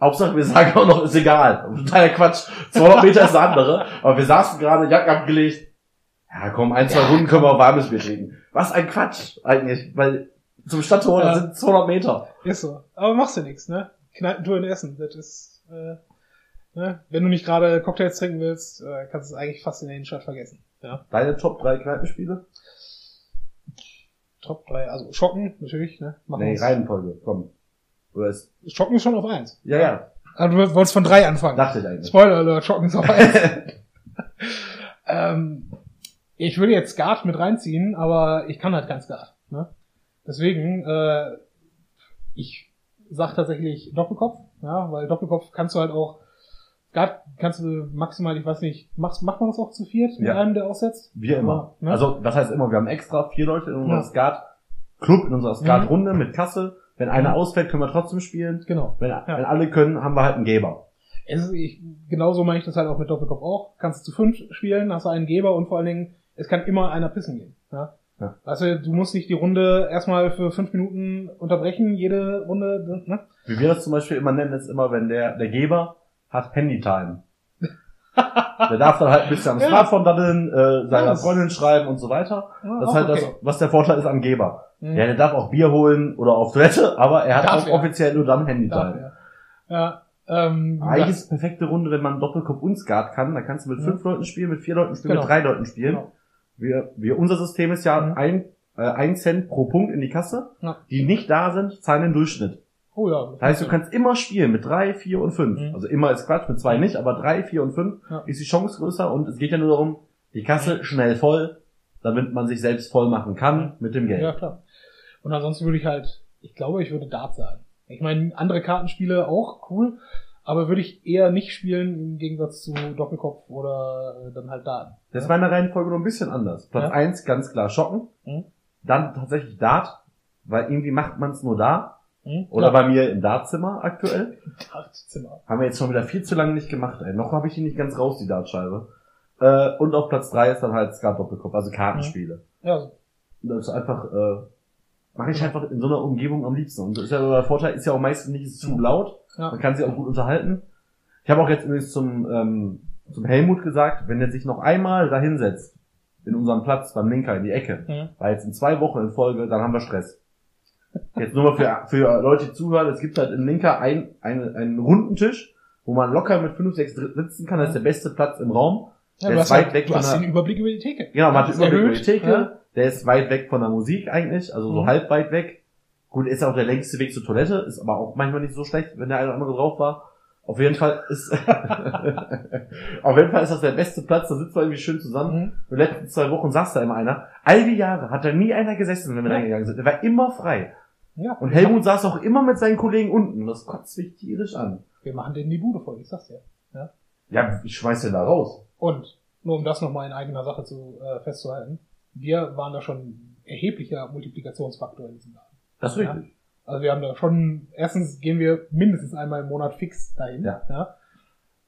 Hauptsache, wir sagen auch noch, ist egal. Totaler Quatsch. 200 Meter ist eine andere. Aber wir saßen gerade, Jacken abgelegt. Ja, komm, ein, zwei Runden können wir auch warmes Bier trinken. Was ein Quatsch eigentlich, weil zum Stadttor, Ja. das sind 200 Meter. Ist so. Aber machst du nichts, ne? Kneipentour in Essen, das ist, äh, ne? Wenn du nicht gerade Cocktails trinken willst, äh, kannst du es eigentlich fast in der Innenstadt vergessen. Ja. Deine Top 3 Kneipenspiele? Top 3, also Schocken, natürlich, ne? Machen Nee. Reihenfolge, komm. Oder ist, Schocken ist schon auf eins. ja, ja, Aber du wolltest von drei anfangen. dachte ich eigentlich. Spoiler Alert, Schocken ist auf eins. ähm, ich würde jetzt Skat mit reinziehen, aber ich kann halt kein Skat. Ne? Deswegen, äh, ich sag tatsächlich Doppelkopf, ja, weil Doppelkopf kannst du halt auch, Skat kannst du maximal, ich weiß nicht, machst, macht man das auch zu viert mit Ja. einem, der aussetzt? Wir immer. Ne? Also, das heißt immer, wir haben extra vier Leute in unserem Ja. Skat-Club, in unserer Skat-Runde mit Kasse. Wenn einer Mhm. ausfällt, können wir trotzdem spielen. genau. Wenn, Ja. wenn alle können, haben wir halt einen Geber. Es ist, ich, genauso meine ich das halt auch mit Doppelkopf auch. Kannst du zu fünf spielen, hast du einen Geber und vor allen Dingen, es kann immer einer pissen gehen. Ja? Ja. Also du musst nicht die Runde erstmal für fünf Minuten unterbrechen, jede Runde, ne? Wie wir das zum Beispiel immer nennen, ist immer, wenn der, der Geber hat Handytime. der darf dann halt ein bisschen am Ja. Smartphone daddeln, äh, seiner Ja, das- Freundin schreiben und so weiter. Ja, Das ist halt das, okay. was der Vorteil ist am Geber. Mhm. Ja, der darf auch Bier holen oder auf Toilette, aber er hat Darf auch er. offiziell nur dann Handytime. Ja, ähm, Eigentlich ist perfekte Runde, wenn man Doppelkopf und Skat kann. Da kannst du mit Ja. fünf Leuten spielen, mit vier Leuten spielen, Genau. mit drei Leuten spielen. Genau. Wir, wir, unser System ist ja Mhm. ein, äh, ein Cent pro Punkt in die Kasse. Die nicht da sind, zahlen den Durchschnitt. Oh ja. Das heißt, du kannst immer spielen mit drei, vier und fünf. Mhm. Also immer ist Quatsch, mit zwei nicht, aber drei, vier und fünf Ja. ist die Chance größer und es geht ja nur darum, die Kasse schnell voll, damit man sich selbst voll machen kann mit dem Geld. Ja, klar. Und ansonsten würde ich halt, ich glaube, ich würde Dart sagen. Ich meine, andere Kartenspiele auch cool, aber würde ich eher nicht spielen im Gegensatz zu Doppelkopf oder äh, dann halt Dart. Das ja? war in der Reihenfolge noch ein bisschen anders. Platz Ja. eins ganz klar Schocken, Mhm. dann tatsächlich Dart, weil irgendwie macht man es nur da. Hm? Oder ja. bei mir im Dartzimmer aktuell. Dartzimmer. Haben wir jetzt schon wieder viel zu lange nicht gemacht, ey. Noch habe ich die nicht ganz raus, die Dartscheibe. Äh, und auf Platz drei ist dann halt Skat Doppelkopf, also Kartenspiele. Ja, so. Das ist einfach, äh, mache ich einfach in so einer Umgebung am liebsten. Und das ist ja der Vorteil, ist ja auch meistens nicht zu laut. Ja. Man kann sich auch gut unterhalten. Ich habe auch jetzt übrigens zum, ähm, zum Helmut gesagt, wenn er sich noch einmal da hinsetzt, in unserem Platz beim Linker in die Ecke, Mhm. weil jetzt in zwei Wochen in Folge, dann haben wir Stress. Jetzt nur mal für, für Leute, die zuhören, es gibt halt in Linker ein, einen, einen runden Tisch, wo man locker mit fünf, sechs dr- sitzen kann. Das ist der beste Platz im Raum. Ja, Der ist weit halt, weg du von hast der- den Überblick über die Theke. Genau, man hat den Überblick über erhöht, die Theke. Ja. Der ist weit weg von der Musik eigentlich, also so Mhm. halb weit weg. Gut, ist auch der längste Weg zur Toilette, ist aber auch manchmal nicht so schlecht, wenn der eine oder andere drauf war. Auf jeden Fall ist, auf jeden Fall ist das der beste Platz, da sitzen wir irgendwie schön zusammen. Mhm. In den letzten zwei Wochen saß da immer einer. All die Jahre hat da nie einer gesessen, wenn wir Ja. reingegangen sind. Der war immer frei. Ja. Und Helmut saß auch immer mit seinen Kollegen unten. Das kotzt mich tierisch an. Wir machen denen die Bude voll, ich sag's ja. Ja, ich schmeiß den da raus. Und nur um das nochmal in eigener Sache zu äh, festzuhalten, wir waren da schon erheblicher Multiplikationsfaktor in diesem Laden. Das ist Ja. richtig. Also wir haben da schon, erstens gehen wir mindestens einmal im Monat fix dahin. Ja.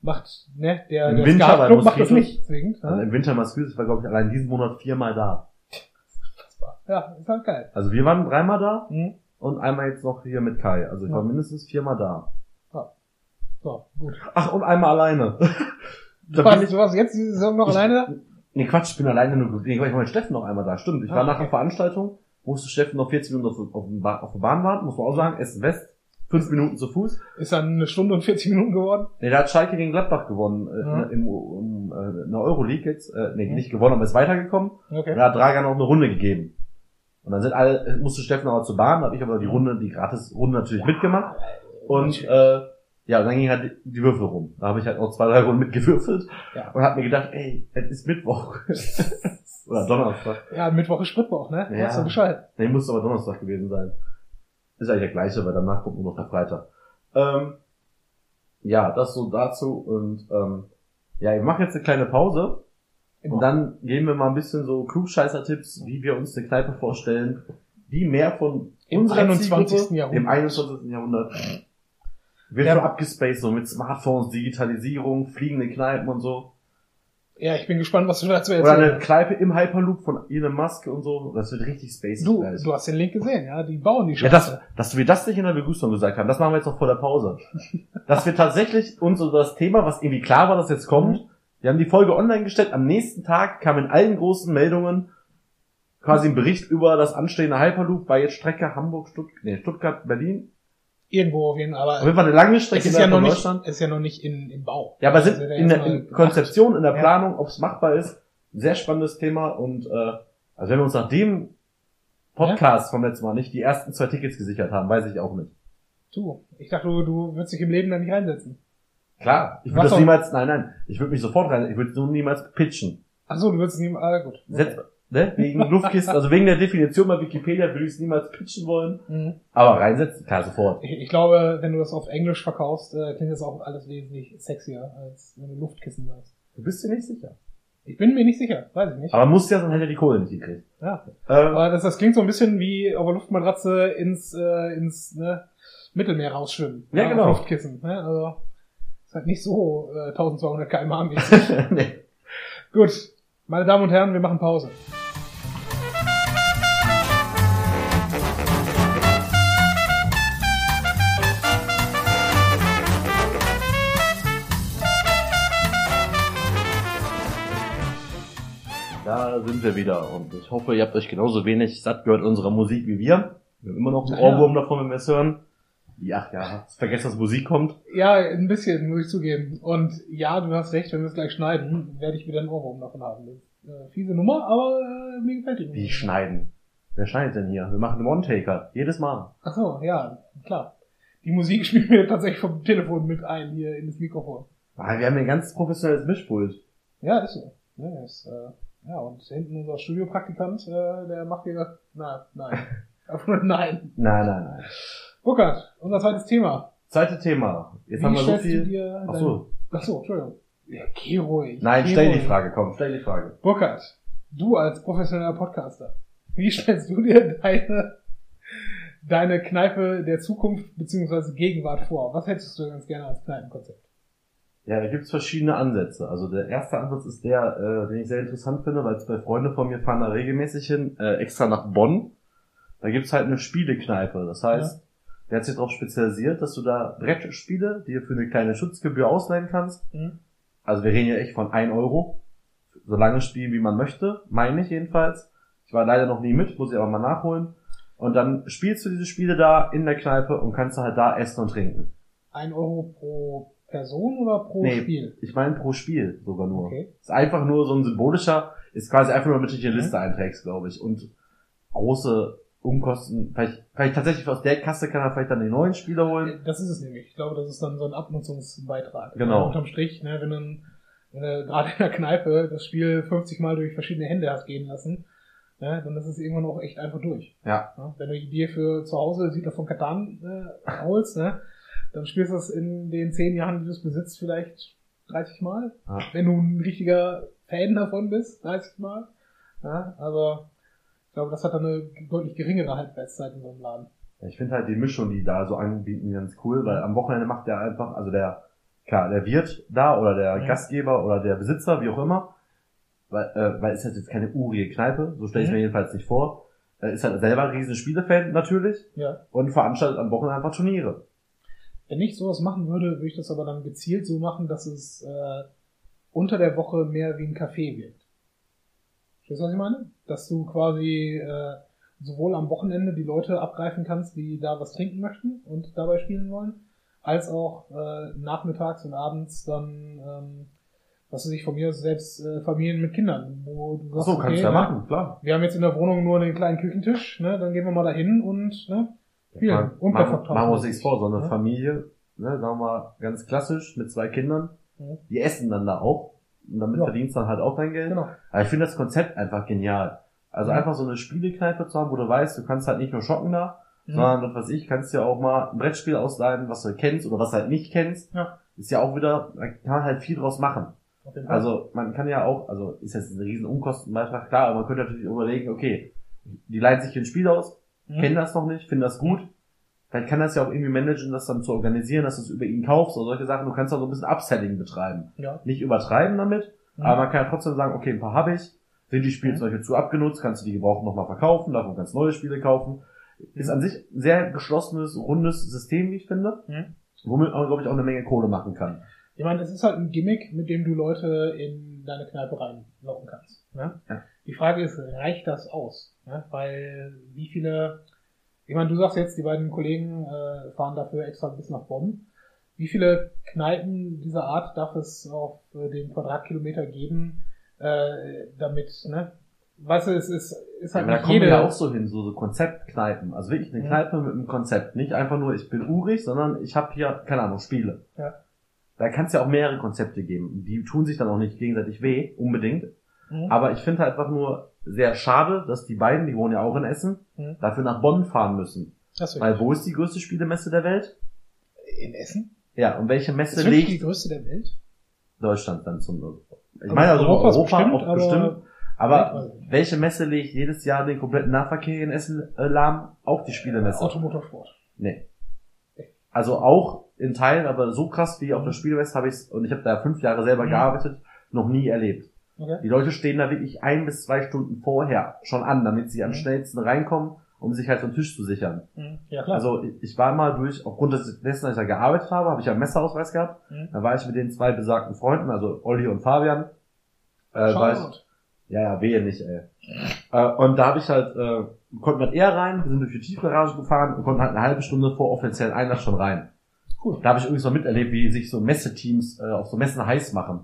Macht, ne, der, Im der Winter bei Skatclub macht das nicht zwingend. Also Ja. im Winter Massachusetts war, glaube ich, allein diesen Monat viermal da. ja, ist halt geil. Also wir waren dreimal da Mhm. Und einmal jetzt noch hier mit Kai. Also ich Ja. war mindestens viermal da. So, gut. Ach, und einmal alleine. Du Da bin warst, ich, du warst jetzt diese Saison noch Ich- alleine? nee, Quatsch, ich bin alleine nur, nee, ich war mit Steffen noch einmal da. Stimmt, ich Ah, war nach okay. der Veranstaltung, musste Steffen noch 40 Minuten auf, auf, Ba- auf der Bahn warten, muss man auch sagen, Essen West, fünf Minuten zu Fuß. Ist dann eine Stunde und 40 Minuten geworden? Nee, da hat Schalke gegen Gladbach gewonnen, äh, Ja. im, um, äh, in der Euroleague jetzt, äh, nee, nicht gewonnen, aber ist weitergekommen. Und Okay. da hat Dragan noch eine Runde gegeben. Und dann sind alle, musste Steffen aber zur Bahn, da habe ich aber die Runde, die Gratis-Runde natürlich mitgemacht. Und äh, ja, und dann ging halt die Würfel rum. Da habe ich halt noch zwei, drei Runden mitgewürfelt Ja. und habe mir gedacht, ey, es ist Mittwoch. Oder Donnerstag. Ja, Mittwoch ist Spritwoch, ne? Du Ja. weißt ja Bescheid. Nee, muss aber Donnerstag gewesen sein. Ist eigentlich der gleiche, weil danach kommt nur noch der Freitag. Ähm, ja, das so dazu. Und ähm, ja, ich mache jetzt eine kleine Pause. Und dann geben wir mal ein bisschen so Klugscheißer-Tipps, wie wir uns eine Kneipe vorstellen, die mehr von Im unserer 21. Zielgruppe- Jahrhundert. Im 21. Jahrhundert. Wird Ja. so abgespaced, so mit Smartphones, Digitalisierung, fliegende Kneipen und so. Ja, ich bin gespannt, was du dazu Oder eine erzählst. Kneipe im Hyperloop von Elon Musk und so. Das wird richtig spacey. Du, gleich. du hast den Link gesehen, ja? Die bauen die Ja, Scheiße. das, dass wir das nicht in der Begrüßung gesagt haben, das machen wir jetzt noch vor der Pause. dass wir tatsächlich uns so das Thema, was irgendwie klar war, dass jetzt kommt, wir haben die Folge online gestellt, am nächsten Tag kam in allen großen Meldungen quasi ein Bericht über das anstehende Hyperloop bei jetzt Strecke Hamburg, Stuttgart, nee, Stuttgart, Berlin. Irgendwo auf jeden Fall, Auf aber jeden Fall eine lange es Strecke ist ja noch nicht, ist ja noch nicht in, im Bau. Ja, aber Also sind der in der in Konzeption, in der Ja. Planung, ob es machbar ist, sehr spannendes Thema und äh, also wenn wir uns nach dem Podcast vom letzten Mal nicht die ersten zwei Tickets gesichert haben, weiß ich auch nicht. Du, ich dachte, du, du würdest dich im Leben da nicht reinsetzen. Klar, ich würde das niemals, nein, nein, ich würde mich sofort rein, ich würde nur niemals pitchen. Ach so, du würdest nicht, ah, gut. Setz, ne, wegen Luftkisten, also wegen der Definition bei Wikipedia würde ich es niemals pitchen wollen, Mhm. aber reinsetzen, klar, sofort. Ich, ich glaube, wenn du das auf Englisch verkaufst, äh, klingt das auch alles wesentlich sexier, als wenn du Luftkissen sagst. Du bist dir nicht sicher. Ich bin mir nicht sicher, weiß ich nicht. Aber muss ja, sonst hätte er die Kohle nicht gekriegt. Ja. Ähm, Aber das, das klingt so ein bisschen wie auf der Luftmatratze ins, äh, ins ne, Mittelmeer rausschwimmen. Ja, auf genau. Luftkissen. Ne? Also, ist halt nicht so äh, 1200 km/h mäßig. nee. Gut, meine Damen und Herren, wir machen Pause. Da sind wir wieder und ich hoffe, ihr habt euch genauso wenig satt gehört unserer Musik wie wir. Wir haben immer noch einen. Ohrwurm davon, wenn wir es hören. Wie, ach ja, vergesst, dass Musik kommt. Ja, ein bisschen, muss ich zugeben. Und ja, du hast recht, wenn wir es gleich schneiden, werde ich wieder einen Ohrwurm davon haben. Das ist, äh, fiese Nummer, aber äh, mir gefällt die. Wie schneiden? Wer schneidet denn hier? Wir machen einen One-Taker. Jedes Mal. Ach so, ja, klar. Die Musik spielt mir tatsächlich vom Telefon mit ein, hier in das Mikrofon. Ah, Wir haben ein ganz professionelles Mischpult. Ja, ist so. Ja, ist, äh, ja und hinten unser Studiopraktikant, äh, der macht hier, na, nein. Nein. Nein, nein, nein. Burkhard, unser zweites Thema. Zweite Thema. Jetzt Wie haben wir so viel. dir Ach so. Ach so, Entschuldigung. Ja, geh ruhig. Nein, geh stell die ruhig. Frage, komm, stell die Frage. Burkhard, du als professioneller Podcaster, wie stellst du dir deine, deine Kneipe der Zukunft bzw. Gegenwart vor? Was hättest du ganz gerne als Kneipenkonzept? Ja, da gibt's verschiedene Ansätze. Also der erste Ansatz ist der, äh, den ich sehr interessant finde, weil zwei Freunde von mir fahren da regelmäßig hin, äh, extra nach Bonn. Da gibt's halt eine Spielekneipe. Das heißt, der hat sich darauf spezialisiert, dass du da Brettspiele, die du für eine kleine Schutzgebühr ausleihen kannst. Mhm. Also wir reden ja echt von 1 Euro. So lange spielen, wie man möchte. Meine ich jedenfalls. Ich war leider noch nie mit, muss ich aber mal nachholen. Und dann spielst du diese Spiele da in der Kneipe und kannst halt da essen und trinken. Ein Euro pro Person oder pro Nee. Spiel? Ich meine pro Spiel sogar nur. Okay. Ist einfach nur so ein symbolischer, ist quasi einfach nur, damit du dich in die Mhm. Liste einträgst, glaube ich. Und große Umkosten, vielleicht, vielleicht tatsächlich aus der Kasse kann er vielleicht dann die neuen Spiele holen. Das ist es nämlich. Ich glaube, das ist dann so ein Abnutzungsbeitrag. Genau. Ja, unterm Strich, ne, wenn du, wenn du gerade in der Kneipe das Spiel 50 Mal durch verschiedene Hände hast gehen lassen, ne, dann ist es irgendwann auch echt einfach durch. Ja. Ja, wenn du dir für zu Hause Siedler von Katan äh, holst, ne, dann spielst du es in den 10 Jahren, die du es besitzt, vielleicht 30 Mal. Ja. Wenn du ein richtiger Fan davon bist, 30 Mal. Ja, aber glaube, das hat dann eine deutlich geringere Halbwertszeit in so einem Laden. Ich finde halt die Mischung, die da so anbieten, ganz cool, weil am Wochenende macht der einfach, also der, klar, der Wirt da oder der Ja. Gastgeber oder der Besitzer, wie auch immer, weil, äh, weil es ist jetzt keine urige Kneipe, so stelle ich Mhm. mir jedenfalls nicht vor, ist halt selber ein riesen Spielefan natürlich Ja. und veranstaltet am Wochenende einfach Turniere. Wenn ich sowas machen würde, würde ich das aber dann gezielt so machen, dass es äh, unter der Woche mehr wie ein Café wirkt. Verstehst du, was ich meine? Dass du quasi äh, sowohl am Wochenende die Leute abgreifen kannst, die da was trinken möchten und dabei spielen wollen, als auch äh, nachmittags und abends dann, ähm, was weiß ich, von mir selbst äh, Familien mit Kindern, wo du Ach sagst, so, kannst du ja ne, machen, klar. Wir haben jetzt in der Wohnung nur einen kleinen Küchentisch, ne, dann gehen wir mal dahin und ne, spielen. Man, und man, verkaufen. machen wir uns nichts vor, so eine Ja. Familie, ne, sagen wir mal ganz klassisch, mit zwei Kindern, Ja. die essen dann da auch und damit Ja. verdienst du dann halt auch dein Geld. Genau. Aber ich finde das Konzept einfach genial. Also Mhm. einfach so eine Spielekneipe zu haben, wo du weißt, du kannst halt nicht nur schocken da, Mhm. sondern was weiß ich, kannst ja auch mal ein Brettspiel ausleihen, was du kennst oder was du halt nicht kennst. Ja. Ist ja auch wieder, da kann man halt viel draus machen. Also man kann ja auch, also ist jetzt ein riesen Unkostenbeitrag, klar, aber man könnte natürlich überlegen, okay, die leihen sich hier ein Spiel aus, Mhm. kennen das noch nicht, finden das gut. Vielleicht kann das ja auch irgendwie managen, das dann zu organisieren, dass du es über ihn kaufst oder solche Sachen. Du kannst auch so ein bisschen Upselling betreiben. Ja. Nicht übertreiben damit, Mhm. aber man kann ja trotzdem sagen, okay, ein paar habe ich. Sind die Spiele Mhm. zu abgenutzt, kannst du die gebraucht nochmal verkaufen, davon kannst du neue Spiele kaufen. Ist an sich ein sehr geschlossenes, rundes System, wie ich finde, Mhm. womit man, glaube ich, auch eine Menge Kohle machen kann. Ich meine, es ist halt ein Gimmick, mit dem du Leute in deine Kneipe reinlocken kannst. Ne? Ja. Die Frage ist, reicht das aus? Ne? Weil wie viele, ich meine, du sagst jetzt, die beiden Kollegen äh, fahren dafür extra bis nach Bonn. Wie viele Kneipen dieser Art darf es auf äh, den Quadratkilometer geben, äh, damit, ne? Weißt du, es ist, ist Ja, halt aber da kommen wir ja auch so hin, so, so Konzeptkneipen. Also wirklich eine Mhm. Kneipe mit einem Konzept. Nicht einfach nur, ich bin urig, sondern ich habe hier, keine Ahnung, Spiele. Ja. Da kann es ja auch mehrere Konzepte geben. Die tun sich dann auch nicht gegenseitig weh, unbedingt. Mhm. Aber ich finde halt einfach nur sehr schade, dass die beiden, die wohnen ja auch in Essen, Mhm. dafür nach Bonn fahren müssen. Das Weil wo ist die größte Spielemesse der Welt? in Essen? Ja, und welche Messe ist wirklich die legt größte der Welt? Deutschland dann zum Ich Also meine also Europas Europa bestimmt, auch aber- bestimmt. Aber welche Messe legt jedes Jahr den kompletten Nahverkehr in Essen äh, lahm? Auch die Spielemesse. Automotorsport. Nee. Also auch in Teilen, aber so krass wie auf der Spielwest habe ich und ich habe da fünf Jahre selber Mhm. gearbeitet, noch nie erlebt. Okay. Die Leute stehen da wirklich ein bis zwei Stunden vorher schon an, damit sie am Mhm. schnellsten reinkommen, um sich halt so einen Tisch zu sichern. Mhm. Ja, klar. Also ich- war mal durch, aufgrund des- dessen, dass ich da gearbeitet habe, habe ich ja einen Messerausweis gehabt. Mhm. Da war ich mit den zwei besagten Freunden, also Olli und Fabian. Äh, war ich, ja, ja, wehe nicht, ey. Äh, und da habe ich halt, äh, konnten wir eher rein, wir sind durch die Tiefgarage gefahren und konnten halt eine halbe Stunde vor offiziellen Einlass schon rein. Cool. Da habe ich übrigens mal miterlebt, wie sich so Messeteams äh, auf so Messen heiß machen.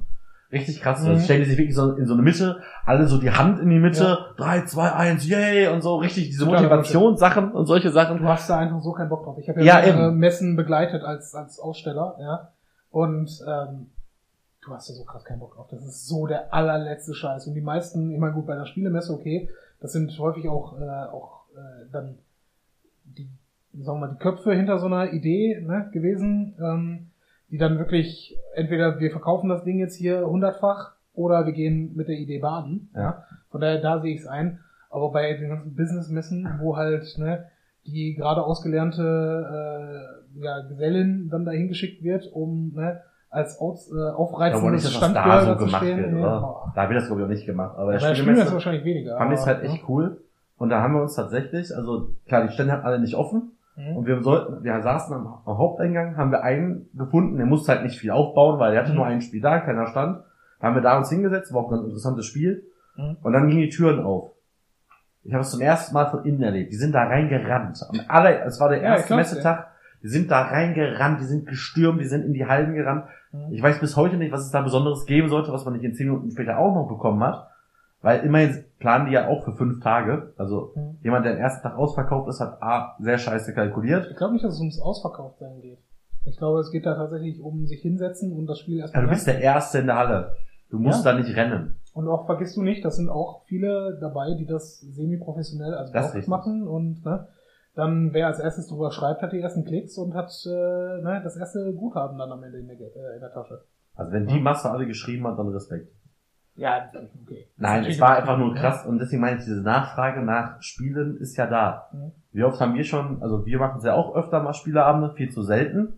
Richtig krass. Mhm. Mhm. stellen die sich wirklich so in so eine Mitte, alle so die Hand in die Mitte, drei, zwei, eins, yay, und so richtig diese Motivationssachen und solche Sachen. Du hast da einfach so keinen Bock drauf. Ich habe ja, Ja. Messen begleitet als, als Aussteller, ja. Und ähm, du hast da so krass keinen Bock drauf. Das ist so der allerletzte Scheiß. Und die meisten, ich meine, gut, bei der Spielemesse, okay, das sind häufig auch, äh, auch äh, dann die, sagen wir mal, die Köpfe hinter so einer Idee ne, gewesen, ähm, die dann wirklich, entweder wir verkaufen das Ding jetzt hier hundertfach oder wir gehen mit der Idee baden. Ja. Von daher, da sehe ich es ein. Aber bei den ganzen Businessmessen, wo halt ne, die gerade ausgelernte äh, ja, Gesellin dann dahin geschickt wird, um ne, als Aus, äh, aufreizendes das da Standgirl so zu gemacht stehen. wird, Nee. Da wird das glaube ich auch nicht gemacht. Aber Bei der der Spielmesse Spielemesse wahrscheinlich weniger. fand ich es halt echt cool. Und da haben wir uns tatsächlich, also klar, die Stände hatten alle nicht offen. Ne? Und wir sollten, wir saßen am, am Haupteingang, haben wir einen gefunden, der musste halt nicht viel aufbauen, weil er hatte Mhm. nur ein Spiel da, keiner stand. Da haben wir da uns hingesetzt, war auch ein ganz interessantes Spiel. Mhm. Und dann gingen die Türen auf. Ich habe es zum ersten Mal von innen erlebt. Die sind da reingerannt. Am aller, es war der Ja, erste klasse. Messetag. Die sind da reingerannt, die sind gestürmt, die sind in die Hallen gerannt. Mhm. Ich weiß bis heute nicht, was es da Besonderes geben sollte, was man nicht in zehn Minuten später auch noch bekommen hat. Weil immerhin planen die ja auch für fünf Tage. Also Mhm. jemand, der den ersten Tag ausverkauft ist, hat A, sehr scheiße kalkuliert. Ich glaube nicht, dass es ums Ausverkauftsein geht. Ich glaube, es geht da tatsächlich um sich hinsetzen und das Spiel Ja, erstmal du bist der Erste in der Halle. Du musst Ja. da nicht rennen. Und auch vergisst du nicht, das sind auch viele dabei, die das semi-professionell als Das Blog machen und ne, dann wer als erstes drüber schreibt, hat die ersten Klicks und hat äh, ne, das erste Guthaben dann am Ende in der, äh, in der Tasche. Also wenn die Masse alle geschrieben hat, dann Respekt. Ja, okay. Nein, es war einfach nur krass und deswegen meine ich, diese Nachfrage nach Spielen ist ja da. Mhm. Wie oft haben wir schon, also wir machen es ja auch öfter mal Spieleabende, viel zu selten.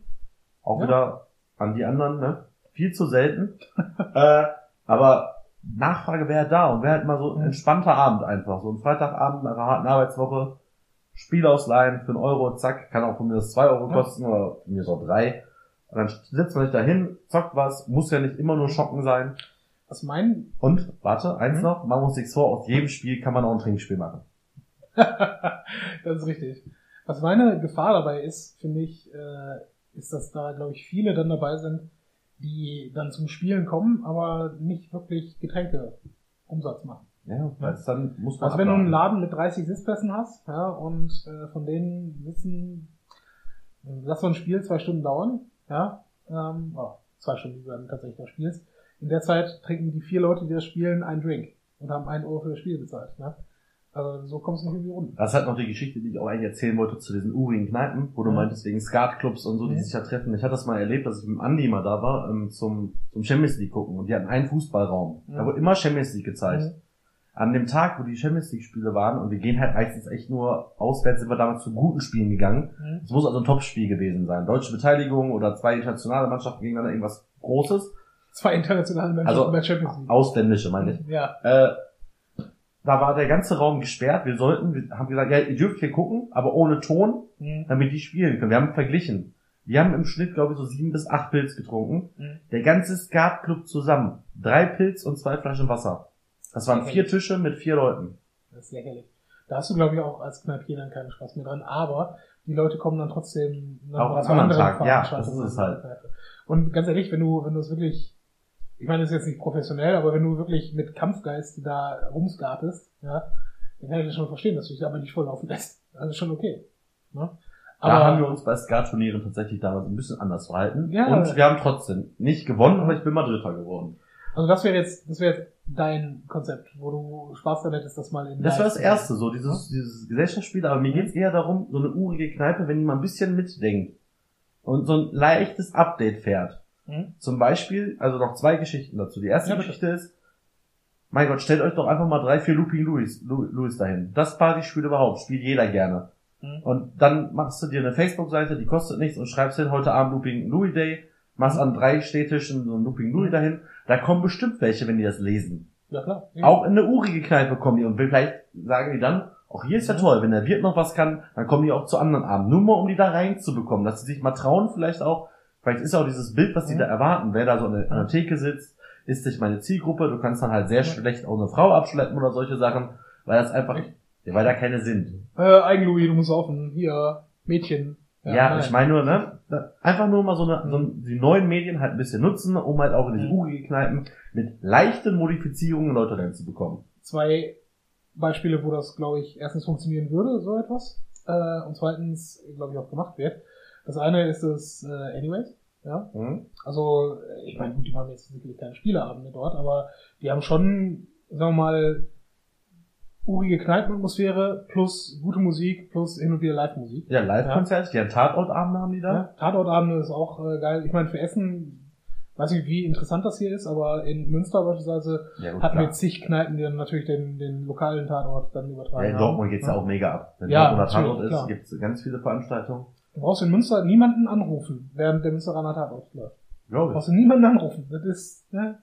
Auch Ja. wieder an die anderen, ne? Viel zu selten. äh, aber Nachfrage wäre da und wäre halt mal so ein Mhm. entspannter Abend einfach. So ein Freitagabend nach einer harten Arbeitswoche, Spiel ausleihen für einen Euro, zack, kann auch von mir das zwei Euro Ja. kosten oder von mir so drei. Und dann sitzt man sich dahin, zockt was, muss ja nicht immer nur schocken sein. Was mein, Und, warte, eins Mhm. noch, wir uns nichts vor, aus jedem Spiel kann man auch ein Trinkspiel machen. das ist richtig. Was meine Gefahr dabei ist, finde ich, äh, ist, dass da, glaube ich, viele dann dabei sind, die dann zum Spielen kommen, aber nicht wirklich Getränke Umsatz machen. Ja, weil es dann muss man Also wenn du einen. Laden mit 30 Sitzplätzen hast, ja, und äh, von denen sitzen, lass so ein Spiel zwei Stunden dauern, ja, ähm, oh, zwei Stunden, die du dann tatsächlich da spielst. In der Zeit trinken die vier Leute, die das spielen, einen Drink und haben einen Euro für das Spiel bezahlt. Ne? Also so kommst du nicht irgendwie rum. Das ist halt noch die Geschichte, die ich auch eigentlich erzählen wollte zu diesen urigen Kneipen, wo du Mhm. meintest, wegen Skatclubs und so, die Mhm. sich ja treffen. Ich hatte das mal erlebt, dass ich mit dem Andi mal da war, ähm, zum, zum Champions League gucken. Und die hatten einen Fußballraum. Mhm. Da wurde immer Champions League gezeigt. An dem Tag, wo die Champions League Spiele waren, und wir gehen halt meistens echt nur auswärts, sind wir damals zu guten Spielen gegangen. Es muss also ein Topspiel gewesen sein. Deutsche Beteiligung oder zwei internationale Mannschaften gegeneinander, irgendwas Großes. Zwei internationale Menschen Also, bei Champions League. Ausländische, meine ich. Ja. Äh, da war der ganze Raum gesperrt. Wir sollten, wir haben gesagt, ja, ihr dürft hier gucken, aber ohne Ton, Mhm. damit die spielen können. Wir haben verglichen. Wir haben im Schnitt, glaube ich, so sieben bis acht Pilz getrunken. Mhm. Der ganze Skatclub zusammen. Drei Pilz und zwei Flaschen Wasser. Das waren vier Tische mit vier Leuten. Das ist lächerlich. Da hast du, glaube ich, auch als Kneipier dann keinen Spaß mehr dran. Aber die Leute kommen dann trotzdem Auch an anderen Tagen. Ja, das ist es halt. Und ganz ehrlich, wenn du, wenn du es wirklich, ich meine, das ist jetzt nicht professionell, aber wenn du wirklich mit Kampfgeist da rumskatest, ja, dann kann ich das schon verstehen, dass du dich aber nicht volllaufen lässt. Also schon okay. Ne? da haben wir uns bei Skat-Turnieren tatsächlich damals ein bisschen anders verhalten. Ja. Und wir haben trotzdem nicht gewonnen, aber ich bin mal Dritter geworden. also das wäre jetzt, das wäre jetzt dein Konzept, wo du Spaß daran hättest, das mal in Das war das erste, so dieses, dieses Gesellschaftsspiel, aber mir geht's eher darum, so eine urige Kneipe, wenn mal ein bisschen mitdenkt und so ein leichtes Update fährt. Mhm. Zum Beispiel, also noch zwei Geschichten dazu. Die erste Ja. Geschichte ist, mein Gott, stellt euch doch einfach mal drei, vier Looping Louis, Louis dahin. Das Partyspiel überhaupt, spielt jeder gerne. Mhm. Und dann machst du dir eine Facebook-Seite, die kostet nichts und schreibst hin, heute Abend Looping Louis Day, machst an drei Städtischen so ein Looping Louis Mhm. dahin. Da kommen bestimmt welche, wenn die das lesen. Ja, klar. Auch in eine urige Kneipe kommen die und vielleicht sagen die dann, auch hier ist ja Mhm. toll, wenn der Wirt noch was kann, dann kommen die auch zu anderen Abenden. Nur mal, um die da reinzubekommen, dass sie sich mal trauen, vielleicht auch, vielleicht ist ja auch dieses Bild, was die Mhm. da erwarten, wer da so an der, Theke sitzt, ist sich meine Zielgruppe, du kannst dann halt sehr schlecht auch eine Frau abschleppen oder solche Sachen, weil das einfach, ja, weil da keine sind. Äh, Eigenlouis, du musst saufen. Hier, Mädchen. Ja, nein. ich meine nur, ne, einfach nur mal so, eine, so die neuen Medien halt ein bisschen nutzen, um halt auch in diese Mhm. urige Kneipen mit leichten Modifizierungen Leute reinzubekommen. Zwei Beispiele, wo das, glaube ich, erstens funktionieren würde, so etwas. Äh, und zweitens, glaube ich, auch gemacht wird. Das eine ist das äh, Anyways. Ja, Mhm. Also, äh, ich meine, gut, die haben jetzt sicherlich keine Spieleabende dort, aber die haben schon, sagen wir mal, urige Kneipenatmosphäre plus gute Musik plus hin und wieder Live-Musik. Ja, Live-Konzerte, die haben Tatortabende haben die da. Ja, Tatortabende ist auch äh, geil. Ich meine, für Essen, weiß nicht, wie interessant das hier ist, aber in Münster beispielsweise Ja, gut, hatten wir klar. zig Kneipen, die dann natürlich den, den lokalen Tatort dann übertragen Ja, in haben. Dortmund geht's ja auch mega ab. Wenn Ja, Dortmund Tatort ist, klar. gibt's ganz viele Veranstaltungen. Du brauchst in Münster niemanden anrufen, während der Münsteraner Tatort läuft. Du Glaube brauchst du niemanden anrufen. Das ist, ne,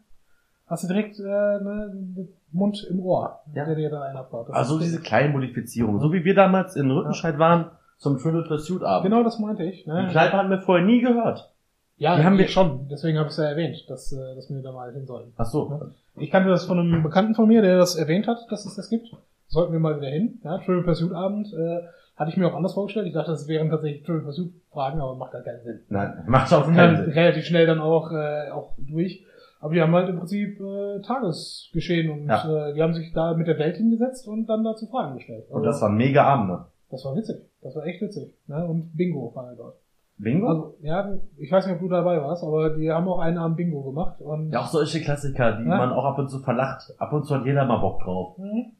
hast du direkt äh, ne, den Mund im Ohr, Ja. der dir dann einen abbaut. Das Also diese kleinen Modifizierungen. So wie wir damals in Rüttenscheid waren zum Trivial Pursuit Abend. Genau das meinte ich. Die Ne? Kneipe haben wir vorher nie gehört. Ja, die haben wir wir- schon. Deswegen habe ich es ja erwähnt, dass, äh, dass wir da mal hin sollen. Ach so. Ja. Ich kannte das von einem Bekannten von mir, der das erwähnt hat, dass es das gibt. Sollten wir mal wieder hin. Ja, Trivial Pursuit Abend äh, hatte ich mir auch anders vorgestellt. Ich dachte, das wären tatsächlich Trivial Pursuit Fragen, aber macht halt keinen Sinn. Nein, macht auch keinen halt Sinn. relativ schnell dann auch, äh, auch durch. Aber die haben halt im Prinzip äh, Tagesgeschehen und Ja. äh, die haben sich da mit der Welt hingesetzt und dann dazu Fragen gestellt. Und das waren mega Abende. das war witzig. Das war echt witzig. Ne? Und Bingo war dort. Bingo? Also, ja, ich weiß nicht, ob du dabei warst, aber die haben auch einen Abend Bingo gemacht. Und ja, auch solche Klassiker, die Ja. man auch ab und zu verlacht. Ab und zu hat jeder mal Bock drauf. Mhm.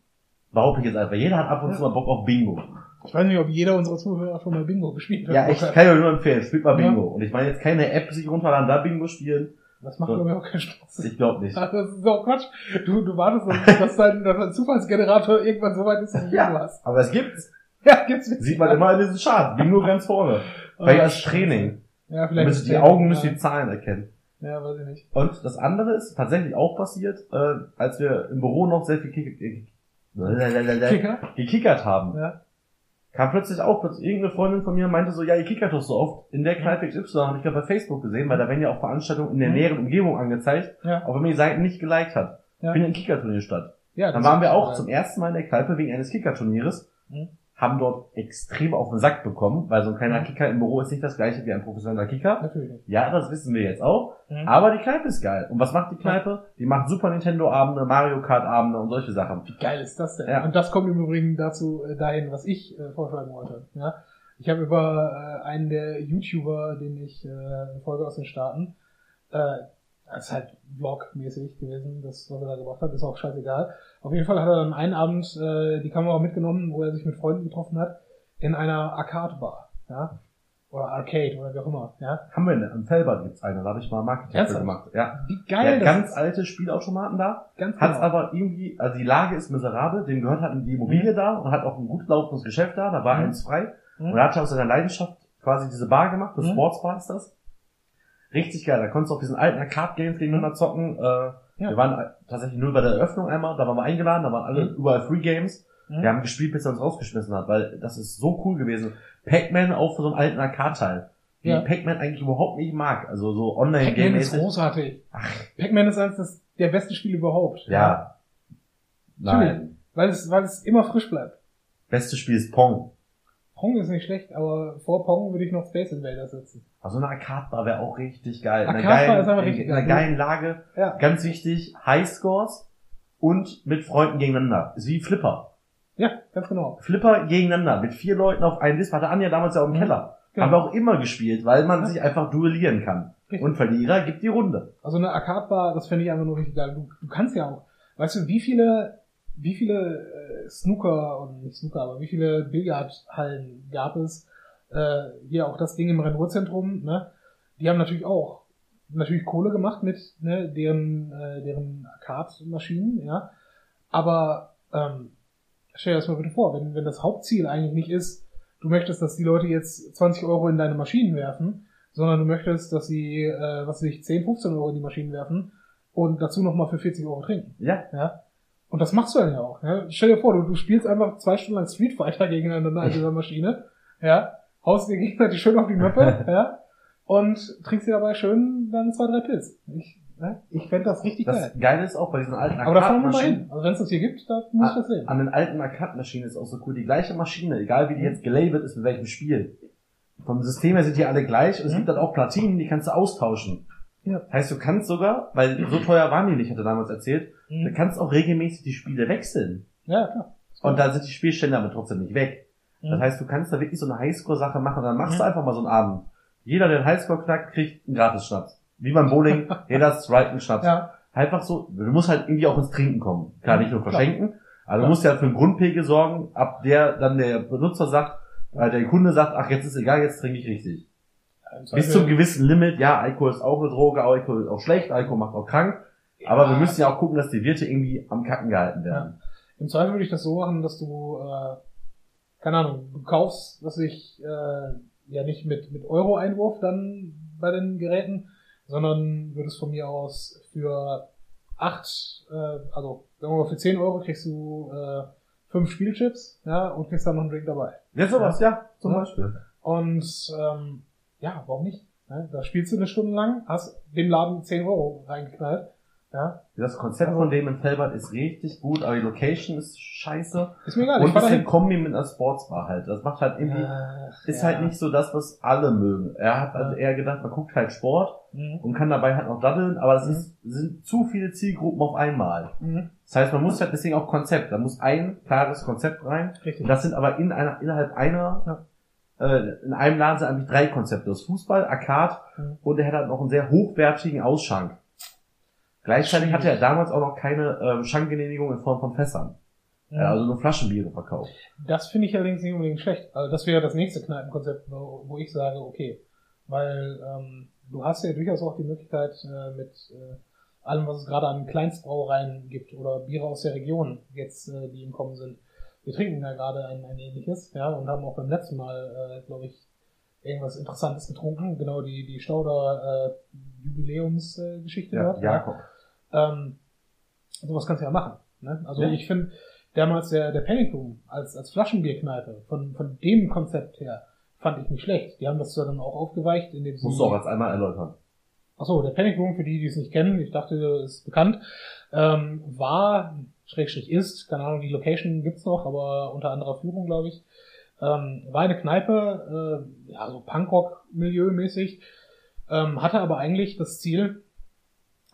Behaupte ich jetzt einfach. Jeder hat ab und zu mal Bock auf Bingo. Ich weiß nicht, ob jeder unserer Zuhörer schon mal Bingo gespielt hat. Ja, ich kann ich euch nur empfehlen. Spielt mal Ja. Bingo. Und ich meine jetzt keine App sich runterladen, da Bingo spielen. Das macht, So. glaube ich, auch keinen Spaß. Ich glaube nicht. Das ist auch Quatsch. Du, du wartest, dass dein, dass dein Zufallsgenerator irgendwann so weit ist, dass du Ja. Bingo hast. Aber es gibt's. Ja, gibt's Sieht man immer in diesen Charts. Bingo ganz vorne. Vielleicht Ah, als Training. Ja, vielleicht. Die Augen ja. müssen die Zahlen erkennen. Ja, weiß ich nicht. Und das andere ist tatsächlich auch passiert, äh, als wir im Büro noch sehr viel kick Kicker? gekickert haben. Ja. Kam plötzlich auch, plötzlich irgendeine Freundin von mir meinte so, ja, ihr kickert doch so oft. In der Kneipe XY habe ich gerade bei Facebook gesehen, weil da werden ja auch Veranstaltungen in der Mhm. näheren Umgebung angezeigt, Ja. auch wenn man die Seiten nicht geliked hat. Ja. Findet ein Kickerturnier statt. Ja, Dann waren wir auch geil. zum ersten Mal in der Kneipe wegen eines Kickerturnieres, Mhm. Haben dort extrem auf den Sack bekommen, weil so ein kleiner Mhm. Kicker im Büro ist nicht das gleiche wie ein professioneller Kicker. Natürlich. Ja, das wissen wir jetzt auch. Mhm. Aber die Kneipe ist geil. Und was macht die Kneipe? Die macht Super Nintendo Abende, Mario Kart Abende und solche Sachen. Wie geil ist das denn? Ja. Und das kommt im Übrigen dazu, äh, dahin, was ich äh, vorschlagen wollte. Ja? Ich habe über äh, einen der YouTuber, den ich äh, folge aus den Staaten, äh, das ist halt Vlog-mäßig gewesen, das, was er da gemacht hat, ist auch scheißegal. Auf jeden Fall hat er dann einen Abend äh, die Kamera mitgenommen, wo er sich mit Freunden getroffen hat, in einer Arcade-Bar. Ja? Oder Arcade oder wie auch immer. Ja? Haben wir in, im Felbert gibt's eine, da habe ich mal Marketing für gemacht. Ja. Wie geil hat das ganz alte Spielautomaten da, Ganz hat's genau. aber irgendwie, also die Lage ist miserabel, dem gehört halt die Immobilie da und hat auch ein gut laufendes Geschäft da, da war Mhm. eins frei. Mhm. Und er hatte aus seiner Leidenschaft quasi diese Bar gemacht, das Mhm. Sportsbar ist das. Richtig geil, da konntest du auf diesen alten Arcade-Games gegeneinander zocken. Äh, Ja. Wir waren tatsächlich nur bei der Eröffnung einmal, da waren wir eingeladen, da waren alle Mhm. überall Free Games. Mhm. Wir haben gespielt, bis er uns rausgeschmissen hat, weil das ist so cool gewesen. Pac-Man auf so einem alten Arcade-Teil. Die Ja. Pac-Man eigentlich überhaupt nicht mag. Also so Pac-Man ist großartig. Pac-Man ist eines des, der beste Spiele überhaupt. Ja. Nein. Weil es, weil es immer frisch bleibt. Bestes Spiel ist Pong. Pong ist nicht schlecht, aber vor Pong würde ich noch Space Invaders setzen. Also eine Arcade-Bar wäre auch richtig geil. In einer Arcade-Bar geilen, ist in, richtig in einer geil. geilen Lage. Ja. Ganz wichtig, Highscores und mit Freunden gegeneinander. Ist wie Flipper. Ja, ganz genau. Flipper gegeneinander. Mit vier Leuten auf einen Disc. Hatte Anja damals ja auch im Mhm. Keller. Genau. Haben wir auch immer gespielt, weil man Ja. sich einfach duellieren kann. Richtig. Und Verlierer gibt die Runde. Also eine Arcade-Bar, das fände ich einfach nur richtig geil. Du, du kannst ja auch, weißt du, wie viele, wie viele äh, Snooker und nicht Snooker, aber wie viele Billardhallen gab es? Äh, hier auch das Ding im Rennruhrzentrum, ne? Die haben natürlich auch natürlich Kohle gemacht mit ne, deren äh, deren Arcade-Maschinen, ja. Aber ähm, stell dir das mal bitte vor, wenn wenn das Hauptziel eigentlich nicht ist, du möchtest, dass die Leute jetzt 20 Euro in deine Maschinen werfen, sondern du möchtest, dass sie, äh, was weiß ich, 10, 15 Euro in die Maschinen werfen und dazu nochmal für 40 Euro trinken. Ja. Ja. Und das machst du dann ja auch. Ja? Stell dir vor, du, du spielst einfach zwei Stunden lang Street Fighter gegeneinander in dieser Maschine. Ja. Haust dir gegenseitig schön auf die Möppe. ja. Und trinkst dir dabei schön dann zwei, drei Pilz. Ich, ne? ich fände das richtig geil. Das Geile ist auch bei diesen alten Aber da fahren wir mal Arcade-Maschinen. hin. Also wenn es das hier gibt, da muss ich das sehen. An den alten Arcade-Maschinen ist auch so cool. Die gleiche Maschine, egal wie die jetzt gelabelt ist, mit welchem Spiel. Vom System her sind die alle gleich und es Mhm. gibt dann auch Platinen, die kannst du austauschen. Ja. Heißt, du kannst sogar, weil so teuer waren die nicht, hat er damals erzählt, du Mhm. kannst auch regelmäßig die Spiele wechseln. Ja, klar. Und da sind die Spielstände aber trotzdem nicht weg. Das Mhm. heißt, du kannst da wirklich so eine Highscore-Sache machen und dann machst Mhm. du einfach mal so einen Abend. Jeder, der den Highscore knackt, kriegt einen Gratis-Schnaps. Wie beim Bowling, jeder strike einen Schnaps. Ja, Einfach so, du musst halt irgendwie auch ins Trinken kommen. Klar, nicht nur verschenken, aber du musst ja für einen Grundpegel sorgen, ab der dann der Benutzer sagt, äh, der Kunde sagt, ach, jetzt ist egal, jetzt trinke ich richtig. Bis zum gewissen Limit, ja, Alkohol ist auch eine Droge, Alkohol ist auch schlecht, Alkohol macht auch krank, aber wir müssen ja auch gucken, dass die Wirte irgendwie am Kacken gehalten werden. Im Zweifel würde ich das so machen, dass du, äh, keine Ahnung, du kaufst, was ich, äh, ja nicht mit, mit Euro-Einwurf dann bei den Geräten, sondern würdest von mir aus für acht, äh, also sagen wir mal für 10 Euro kriegst du äh, fünf Spielchips, ja, und kriegst dann noch einen Drink dabei. Ja, sowas, ja, zum Ja. Beispiel. Und ähm, ja, warum nicht? Ne? Da spielst du eine Stunde lang, hast dem Laden 10 Euro reingeknallt. Ja, Das Konzept von dem in Felbert ist richtig gut, aber die Location ist scheiße. ist mir egal. Und das ist Kombi mit einer Sportsbar halt. Das macht halt irgendwie, Ach, ist ja. halt nicht so das, was alle mögen. Er hat also eher gedacht, man guckt halt Sport Mhm. und kann dabei halt noch daddeln, aber das Mhm. ist, sind zu viele Zielgruppen auf einmal. Mhm. Das heißt, man muss halt deswegen auch Konzept. Da muss ein klares Konzept rein. Richtig. Das sind aber in einer, innerhalb einer, äh, in einem Laden sind eigentlich drei Konzepte. Das Fußball, Arcade Mhm. und er hat halt noch einen sehr hochwertigen Ausschank. Gleichzeitig hatte er damals auch noch keine ähm, Schankgenehmigung in Form von Fässern. Mhm. Er hat also nur Flaschenbiere verkauft. Das finde ich allerdings nicht unbedingt schlecht. Also das wäre das nächste Kneipenkonzept, wo, wo ich sage, okay. Weil ähm, du hast ja durchaus auch die Möglichkeit, äh, mit äh, allem, was es gerade an Kleinstbrauereien gibt oder Biere aus der Region jetzt, äh, die im Kommen sind. Wir trinken ja gerade ein, ein ähnliches, ja, und haben auch beim letzten Mal, äh, glaube ich, irgendwas Interessantes getrunken. Genau die, die Stauder äh, Jubiläumsgeschichte äh, Ja, dort. Jakob. Ähm, sowas kannst du ja machen. Ne? Also Ja. ich finde damals der, der Panic Room als, als Flaschenbierkneipe, von, von dem Konzept her, fand ich nicht schlecht. Die haben das dann auch aufgeweicht, indem sie... Musst du auch als einmal erläutern. Achso, der Panic Room, für die, die es nicht kennen, ich dachte, ist bekannt, ähm, war, Schrägstrich ist, keine Ahnung, die Location gibt's noch, aber unter anderer Führung, glaube ich, ähm, war eine Kneipe, äh, ja, so Punkrock-Milieu-mäßig, ähm, hatte aber eigentlich das Ziel,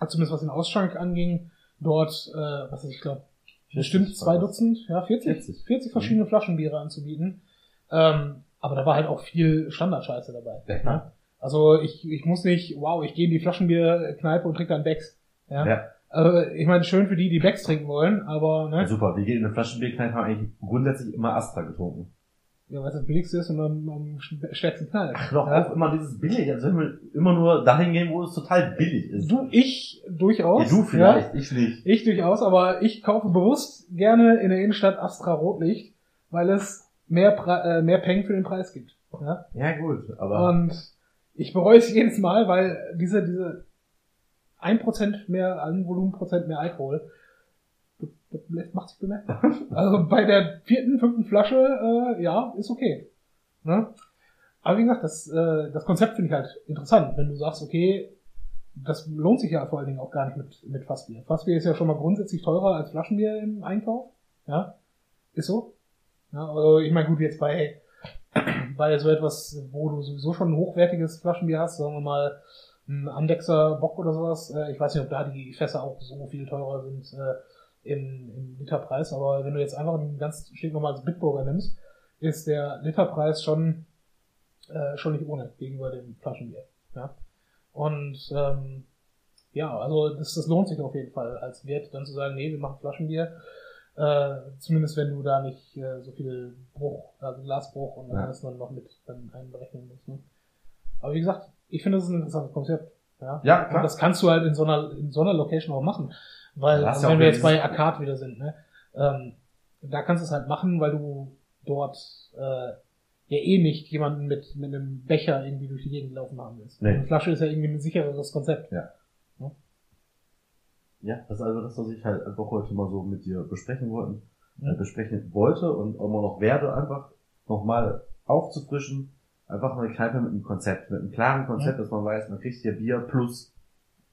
zumindest was den Ausschank anging, dort, äh, was ich glaube, bestimmt 40 zwei. Dutzend, ja, 40, 40. 40 verschiedene Flaschenbiere anzubieten. Ähm, aber da war halt auch viel Standardscheiße dabei. Ja, klar. Also ich, ich muss nicht, wow, ich gehe in die Flaschenbierkneipe und trinke dann Becks. Ja. Ja. Also, ich meine, schön für die, die Becks trinken wollen, aber Ja, ne, super. Wir gehen in eine Flaschenbierkneipe, haben eigentlich grundsätzlich immer Astra getrunken. ja, was das billigste ist und am, am sch- stärksten knallt. Doch ja. auch immer dieses billig. Also wenn wir immer nur dahin gehen, wo es total billig ist. Du, ich durchaus. ja, du vielleicht, ich nicht. Ich durchaus, aber ich kaufe bewusst gerne in der Innenstadt Astra Rotlicht, weil es mehr, Pre äh, mehr Peng für den Preis gibt. Ja? Ja gut, aber Und ich bereue es jedes Mal, weil diese, diese 1% mehr, ein Volumenprozent mehr Alkohol, das, macht sich bemerkbar. also bei der vierten, fünften Flasche, äh, ja, ist okay. Ne? Aber wie gesagt, das, äh, das Konzept finde ich halt interessant, wenn du sagst, okay, das lohnt sich ja vor allen Dingen auch gar nicht mit, mit Fassbier. Fassbier ist ja schon mal grundsätzlich teurer als Flaschenbier im Einkauf. Ja, ist so. Ja, also ich meine, gut, jetzt bei, bei so etwas, wo du sowieso schon ein hochwertiges Flaschenbier hast, sagen wir mal ein Andexer Bock oder sowas. Äh, ich weiß nicht, ob da die Fässer auch so viel teurer sind äh, im, im Literpreis, aber wenn du jetzt einfach ein ganz stinknormales Bitburger nimmst, ist der Literpreis schon äh, schon nicht ohne gegenüber dem Flaschenbier. Ja? Und ähm, ja, also das, das lohnt sich auf jeden Fall als Wert, dann zu sagen, nee, wir machen Flaschenbier. Äh, zumindest wenn du da nicht äh, so viel Bruch, also Glasbruch und Ja. alles dann noch mit dann einberechnen musst. Ne? Aber wie gesagt, ich finde, das ist ein interessantes Konzept. Ja, Ja, klar. Und das kannst du halt in so einer, in so einer Location auch machen. Weil, ja wenn wir jetzt bei Arcade wieder sind, ne, ähm, da kannst du es halt machen, weil du dort äh, ja eh nicht jemanden mit, mit einem Becher irgendwie durch die Gegend laufen haben willst. Nee. Eine Flasche ist ja irgendwie ein sichereres Konzept. Ja, das ist also das, was ich halt einfach heute mal so mit dir besprechen wollten, Ja. äh, besprechen wollte und auch mal noch werde, einfach nochmal aufzufrischen. Einfach eine Kneipe mit einem Konzept, mit einem klaren Konzept, dass man weiß, man kriegt hier Bier plus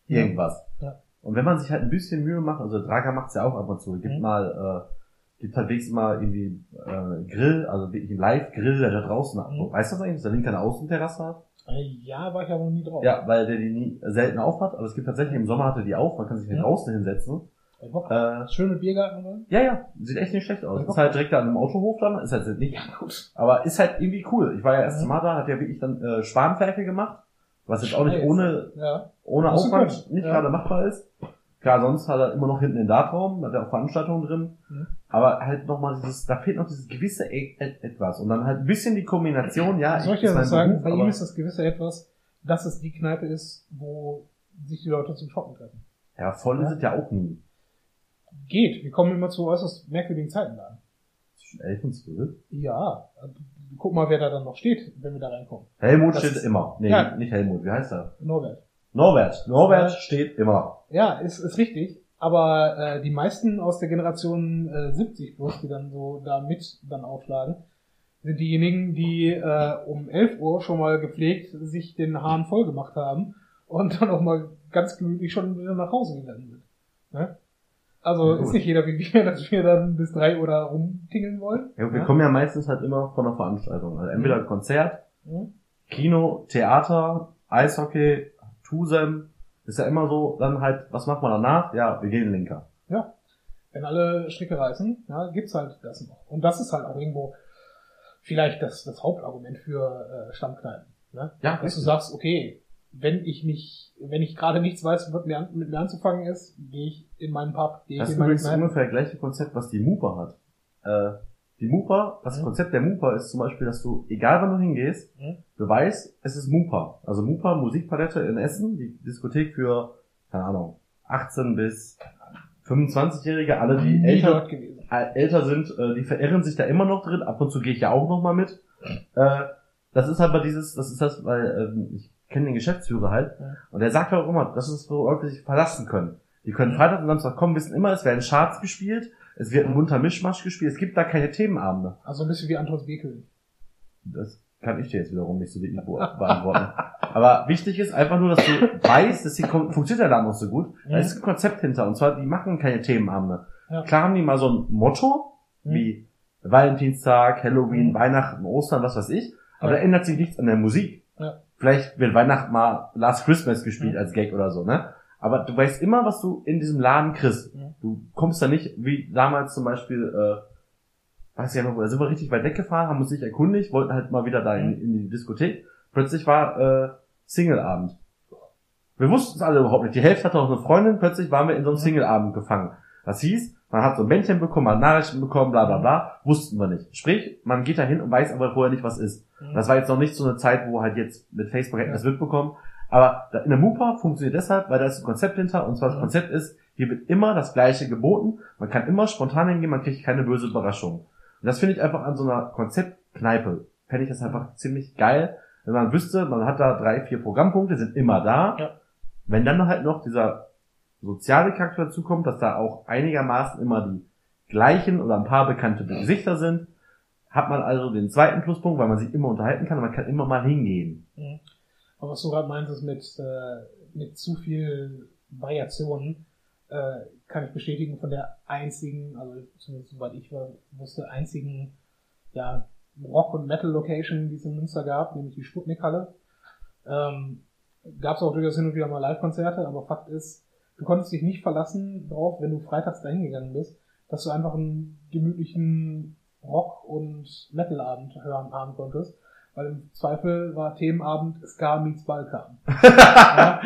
Ja. irgendwas. Ja. Und wenn man sich halt ein bisschen Mühe macht, also Draga macht's ja auch ab und zu, gibt Mhm. mal, äh, gibt halt wenigstens mal irgendwie äh, Grill, also wirklich ein Live-Grill, der da draußen hat. Mhm. Weißt du das eigentlich, dass der Link eine Außenterrasse hat? Äh, Ja, war ich aber noch nie drauf. Ja, weil der die nie selten aufhat, aber es gibt tatsächlich im Sommer hatte die auf, man kann sich nicht Ja. draußen hinsetzen. Äh, Schön mit Biergarten oder? ja, ja, sieht echt nicht schlecht aus. Ist halt direkt da an einem Autohof dann, ist halt nicht, gut. aber ist halt irgendwie cool. Ich war ja erst Mhm. mal da, hat ja wirklich dann äh, Spanferkel gemacht, was jetzt auch nicht ohne, Ja. ohne Aufwand nicht Ja. gerade machbar ist. Klar, sonst hat er immer noch hinten den Dartraum, hat er auch Veranstaltungen drin. Mhm. Aber halt nochmal dieses, da fehlt noch dieses gewisse e et etwas. Und dann halt ein bisschen die Kombination, ja, Soll ich dir sagen? Beruf, Bei ihm ist das gewisse etwas, dass es die Kneipe ist, wo sich die Leute zum Shoppen treffen. ja, voll Ja. ist es ja auch nie. Geht. Wir kommen immer zu äußerst merkwürdigen Zeiten da. Zwischen 11 und 12. Ja. Guck mal, wer da dann noch steht, wenn wir da reinkommen. Helmut Das steht ist- immer. Nee, Ja. nicht Helmut, wie heißt er? Norbert. Norbert. Norbert Ja. steht immer. Ja, ist, ist richtig. Aber äh, die meisten aus der Generation äh, 70 plus, die dann so da mit dann aufschlagen, sind diejenigen, die äh, um 11 Uhr schon mal gepflegt sich den Hahn voll gemacht haben und dann auch mal ganz gemütlich schon wieder nach Hause gegangen sind. Ne? Also Ja, ist nicht jeder wie wir, dass wir dann bis 3 Uhr da rumtingeln wollen. Ja, wir Ja. kommen ja meistens halt immer von einer Veranstaltung. Also entweder ein Konzert, Mhm. Kino, Theater, Eishockey, Tusem. Ist ja immer so, dann halt, was macht man danach? Ja, wir gehen Linker. wenn alle Stricke reißen, ja, gibt's halt das noch. Und das ist halt auch irgendwo vielleicht das, das Hauptargument für äh, Stammkneipen. Ne? Ja, Dass du richtig. sagst, okay, wenn ich nicht, wenn ich gerade nichts weiß, was mir mit mir anzufangen ist, gehe ich in meinen Pub, gehe Das ich ist in meine übrigens Kneipe. ungefähr das gleiche Konzept, was die Mupa hat. Äh, die Mupa, das Mhm. Konzept der Mupa ist zum Beispiel, dass du, egal wann du hingehst, Mhm. du weißt, es ist Mupa. Also Mupa, Musikpalette in Essen, die Diskothek für, keine Ahnung, 18 bis 25-Jährige, alle, die Nie älter, äh, älter sind, äh, die verirren sich da immer noch drin. Ab und zu gehe ich ja auch noch mal mit. Äh, das ist aber dieses, das ist das, weil ähm, ich kenne den Geschäftsführer halt Ja. und der sagt auch immer, das ist, wo Leute sich verlassen können. Die können Ja. Freitag und Samstag kommen, wissen immer, es werden Charts gespielt, es wird ein bunter Mischmasch gespielt, es gibt da keine Themenabende. Also ein bisschen wie Antons Bierkönig. Das kann ich dir jetzt wiederum nicht so wirklich be- beantworten. Aber wichtig ist einfach nur, dass du weißt, dass die funktioniert der Laden noch so gut. Da Mhm. ist ein Konzept hinter. Und zwar, die machen keine Themenabende. Ja. Klar haben die mal so ein Motto, Mhm. wie Valentinstag, Halloween, Mhm. Weihnachten, Ostern, was weiß ich. Aber Ja. da ändert sich nichts an der Musik. Ja. Vielleicht wird Weihnachten mal Last Christmas gespielt Mhm. als Gag oder so, ne? Aber du weißt immer, was du in diesem Laden kriegst. Mhm. Du kommst da nicht, wie damals zum Beispiel, äh, weiß ich ja noch, da sind wir richtig weit weggefahren, haben uns nicht erkundigt, wollten halt mal wieder da in, Mhm. in die Diskothek. Plötzlich war äh, Singleabend. Wir wussten es alle überhaupt nicht. Die Hälfte hatte auch eine Freundin, plötzlich waren wir in so einem Mhm. Singleabend gefangen. Das hieß, man hat so ein Bändchen bekommen, man hat Nachrichten bekommen, bla bla bla, wussten wir nicht. Sprich, man geht da hin und weiß aber vorher nicht, was ist. Mhm. Das war jetzt noch nicht so eine Zeit, wo halt jetzt mit Facebook hätten Ja. das mitbekommen. Aber in der MUPA funktioniert deshalb, weil da ist ein Konzept hinter. Und zwar das Mhm. Konzept ist, hier wird immer das Gleiche geboten. Man kann immer spontan hingehen, man kriegt keine böse Überraschung. Und das finde ich einfach an so einer Konzeptkneipe, fände ich das einfach ziemlich geil. Wenn man wüsste, man hat da drei, vier Programmpunkte, sind immer da. Ja. Wenn dann halt noch dieser soziale Charakter dazu kommt, dass da auch einigermaßen immer die gleichen oder ein paar bekannte Gesichter sind, hat man also den zweiten Pluspunkt, weil man sich immer unterhalten kann und man kann immer mal hingehen. Mhm. Aber was du gerade meintest mit, äh, mit zu viel Variationen, äh, kann ich bestätigen von der einzigen, also zumindest soweit ich war, wusste, einzigen ja, Rock- und Metal-Location, die es in Münster gab, nämlich die Sputnik-Halle. Ähm, gab es auch durchaus hin und wieder mal Live-Konzerte, aber Fakt ist, du konntest dich nicht verlassen drauf, wenn du freitags dahin gegangen bist, dass du einfach einen gemütlichen Rock- und Metal-Abend hören haben konntest. Weil im Zweifel war Themenabend Ska meets Balkan. ja?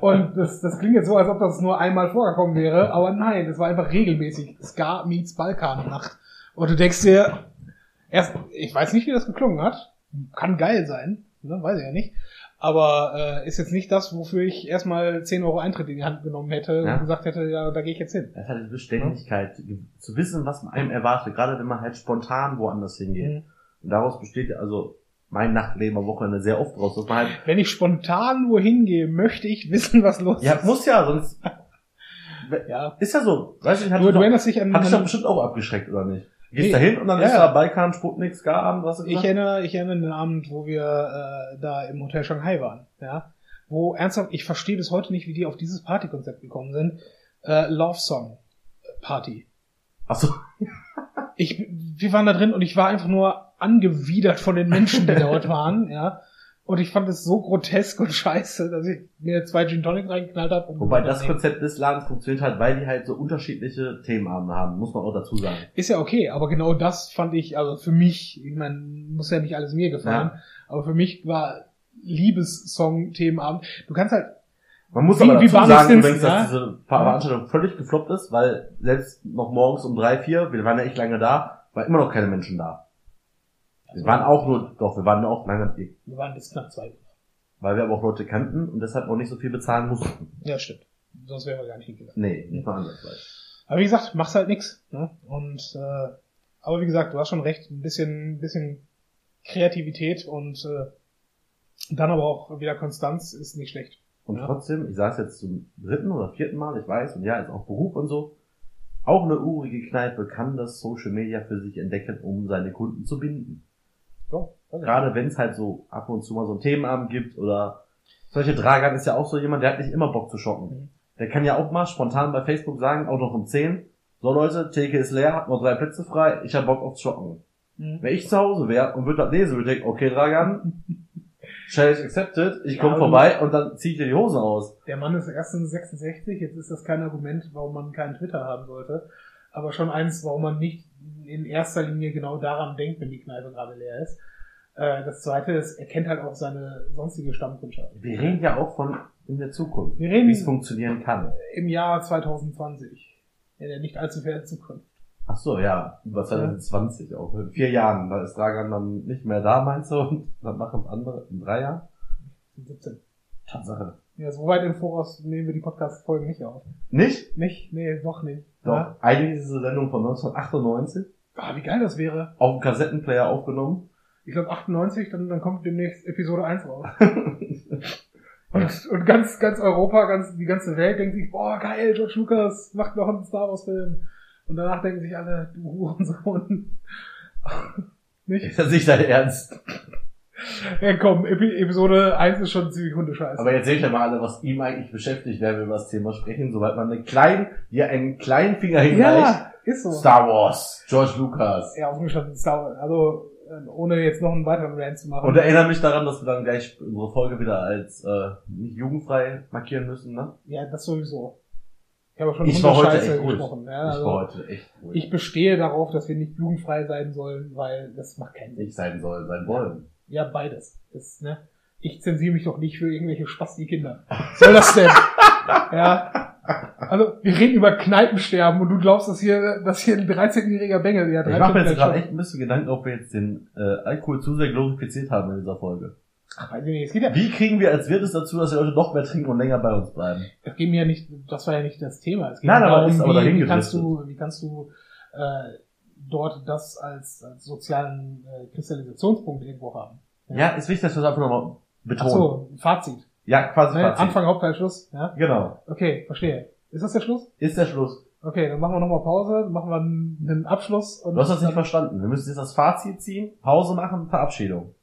Und das, das klingt jetzt so, als ob das nur einmal vorgekommen wäre, aber nein, es war einfach regelmäßig Ska meets Balkan Nacht. Und du denkst dir, erst, ich weiß nicht, wie das geklungen hat. Kann geil sein, ne? weiß ich ja nicht. Aber äh, ist jetzt nicht das, wofür ich erstmal 10 Euro Eintritt in die Hand genommen hätte Ja. und gesagt hätte, ja, da gehe ich jetzt hin. Das hat diese Beständigkeit, zu wissen, was man einem erwartet, gerade wenn man halt spontan woanders hingeht. Mhm. daraus besteht ja also mein Nachtleben am Wochenende sehr oft draus. Dass man halt, Wenn ich spontan wohin gehe, möchte ich wissen, was los ja, ist. muss ja, sonst Ja. ist ja so. Weiß ich, hat Du, dich du doch, dich an, hat dich doch bestimmt auch abgeschreckt, oder nicht? Gehst Nee. da hin und dann Ja, ist da Balkan, Sputnik, Ska-Abend, was du ich erinnere, ich erinnere an den Abend, wo wir äh, da im Hotel Shanghai waren, ja. Wo ernsthaft, ich verstehe bis heute nicht, wie die auf dieses Partykonzept gekommen sind. Äh, Love Song Party. Ach so. ich, wir waren da drin und ich war einfach nur angewidert von den Menschen, die dort waren, ja. Und ich fand es so grotesk und scheiße, dass ich mir zwei Gin Tonic reingeknallt habe. und Wobei das. Konzept des Ladens funktioniert halt, weil die halt so unterschiedliche Themenabende haben, muss man auch dazu sagen. Ist ja okay, aber genau das fand ich, also für mich, ich meine, muss ja nicht alles mir gefallen, aber für mich war Liebessong-Themenabend. Du kannst halt, Man muss Wie- aber dazu sagen, übrigens, dass ja? diese Veranstaltung völlig gefloppt ist, weil selbst noch morgens um drei, vier, wir waren ja echt lange da, war immer noch keine Menschen da. Wir waren auch nur, doch, wir waren auch lange, wir waren bis knapp zwei. weil wir aber auch Leute kannten und deshalb auch nicht so viel bezahlen mussten. Ja, stimmt. Sonst wären wir gar nicht hingegangen. Nee, nicht mal ansatzweise. Aber wie gesagt, machst halt nix. Ne? Und äh, aber wie gesagt, du hast schon recht, ein bisschen, ein bisschen Kreativität und äh, dann aber auch wieder Konstanz ist nicht schlecht. Und Ja. trotzdem, ich saß jetzt zum dritten oder vierten Mal, ich weiß, und ja, ist auch Beruf und so. Auch eine urige Kneipe kann das Social Media für sich entdecken, um seine Kunden zu binden. Ich. Gerade wenn es halt so ab und zu mal so einen Themenabend gibt oder solche Dragan ist ja auch so jemand, der hat nicht immer Bock zu shoppen. Mhm. Der kann ja auch mal spontan bei Facebook sagen, auch noch um 10, so Leute, Theke ist leer, hat noch drei Plätze frei, ich hab Bock aufs Shoppen. Mhm. Wenn ich zu Hause wäre und würde das lesen, würde ich denken, okay Dragan, Challenge accepted, ich komme Ja, vorbei und dann zieh ich dir die Hosen aus. Der Mann ist erst 66, jetzt ist das kein Argument, warum man keinen Twitter haben sollte, aber schon eins, warum man nicht in erster Linie genau daran denkt, wenn die Kneipe gerade leer ist. Äh, Das zweite ist, er kennt halt auch seine sonstige Stammkundschaft. Wir reden ja auch von in der Zukunft, Wir reden- wie es funktionieren kann. Im Jahr 2020. In der nicht allzu fernen Zukunft. Ach so, ja, über 2020 auch. In vier Jahren, da ist Dragan dann nicht mehr da, meinst du? Und dann machen andere in drei Jahren? 17. Tatsache. Ja, so weit im Voraus nehmen wir die Podcast-Folgen nicht auf. Nicht? Nicht? Nee, noch nicht. Doch. Ja? Eigentlich ist diese Sendung von 1998 Ah, wie geil das wäre. auf dem Kassettenplayer aufgenommen. Ich glaube 98, dann, dann kommt demnächst Episode 1 raus. Und, und ganz, ganz Europa, ganz, die ganze Welt denkt sich, boah, geil, George Lucas macht noch einen Star Wars Film. Und danach denken sich alle, du Hurensohn. Nicht? Ist das nicht dein Ernst? Ja, komm, Epi Episode 1 ist schon ziemlich hundescheiße. Aber erzählt ja mal alle, was ihm eigentlich beschäftigt, wenn wir über das Thema sprechen, sobald man einen kleinen, dir einen kleinen Finger hinreicht. ja, ist so. Star Wars, George Lucas. Ja, aufgestanden Star Wars. Also, äh, ohne jetzt noch einen weiteren Rant zu machen. Und erinnere mich daran, dass wir dann gleich unsere Folge wieder als äh, nicht jugendfrei markieren müssen, ne? ja, das sowieso. Ich habe schon Ich war heute Hundescheiße echt gesprochen. Ja, ich also, war heute echt ruhig. ich bestehe darauf, dass wir nicht jugendfrei sein sollen, weil das macht keinen Sinn. nicht sein soll, sein wollen. Ja, beides. Das, ne? Ich zensiere mich doch nicht für irgendwelche Spasti-Kinder. Was soll das denn? ja. Also, wir reden über Kneipensterben und du glaubst, dass hier, dass hier ein 13-jähriger Bengel, ja, Ich mache mir jetzt 13 gerade schon- echt ein bisschen Gedanken, ob wir jetzt den äh, Alkohol zu sehr glorifiziert haben in dieser Folge. Ach, weiß ich nicht, es geht ja, Wie kriegen wir als Wirt es dazu, dass die Leute noch mehr trinken und länger bei uns bleiben? es geht mir ja nicht, das war ja nicht das Thema. Es geht Nein, mir aber ist aber wie, dahin wie kannst du, wie kannst du, äh, dort das als, als sozialen äh, Kristallisationspunkt irgendwo haben. Ja, ist wichtig, dass wir das einfach nochmal Ach betonen. so, Fazit. Ja, quasi Ne? Fazit. Anfang, Hauptteil, Schluss. Ja? Genau. Okay, verstehe. Ist das der Schluss? Ist der Schluss. Okay, dann machen wir nochmal Pause, machen wir einen, Abschluss. Und Du hast das nicht verstanden. Wir müssen jetzt das Fazit ziehen, Pause machen, Verabschiedung.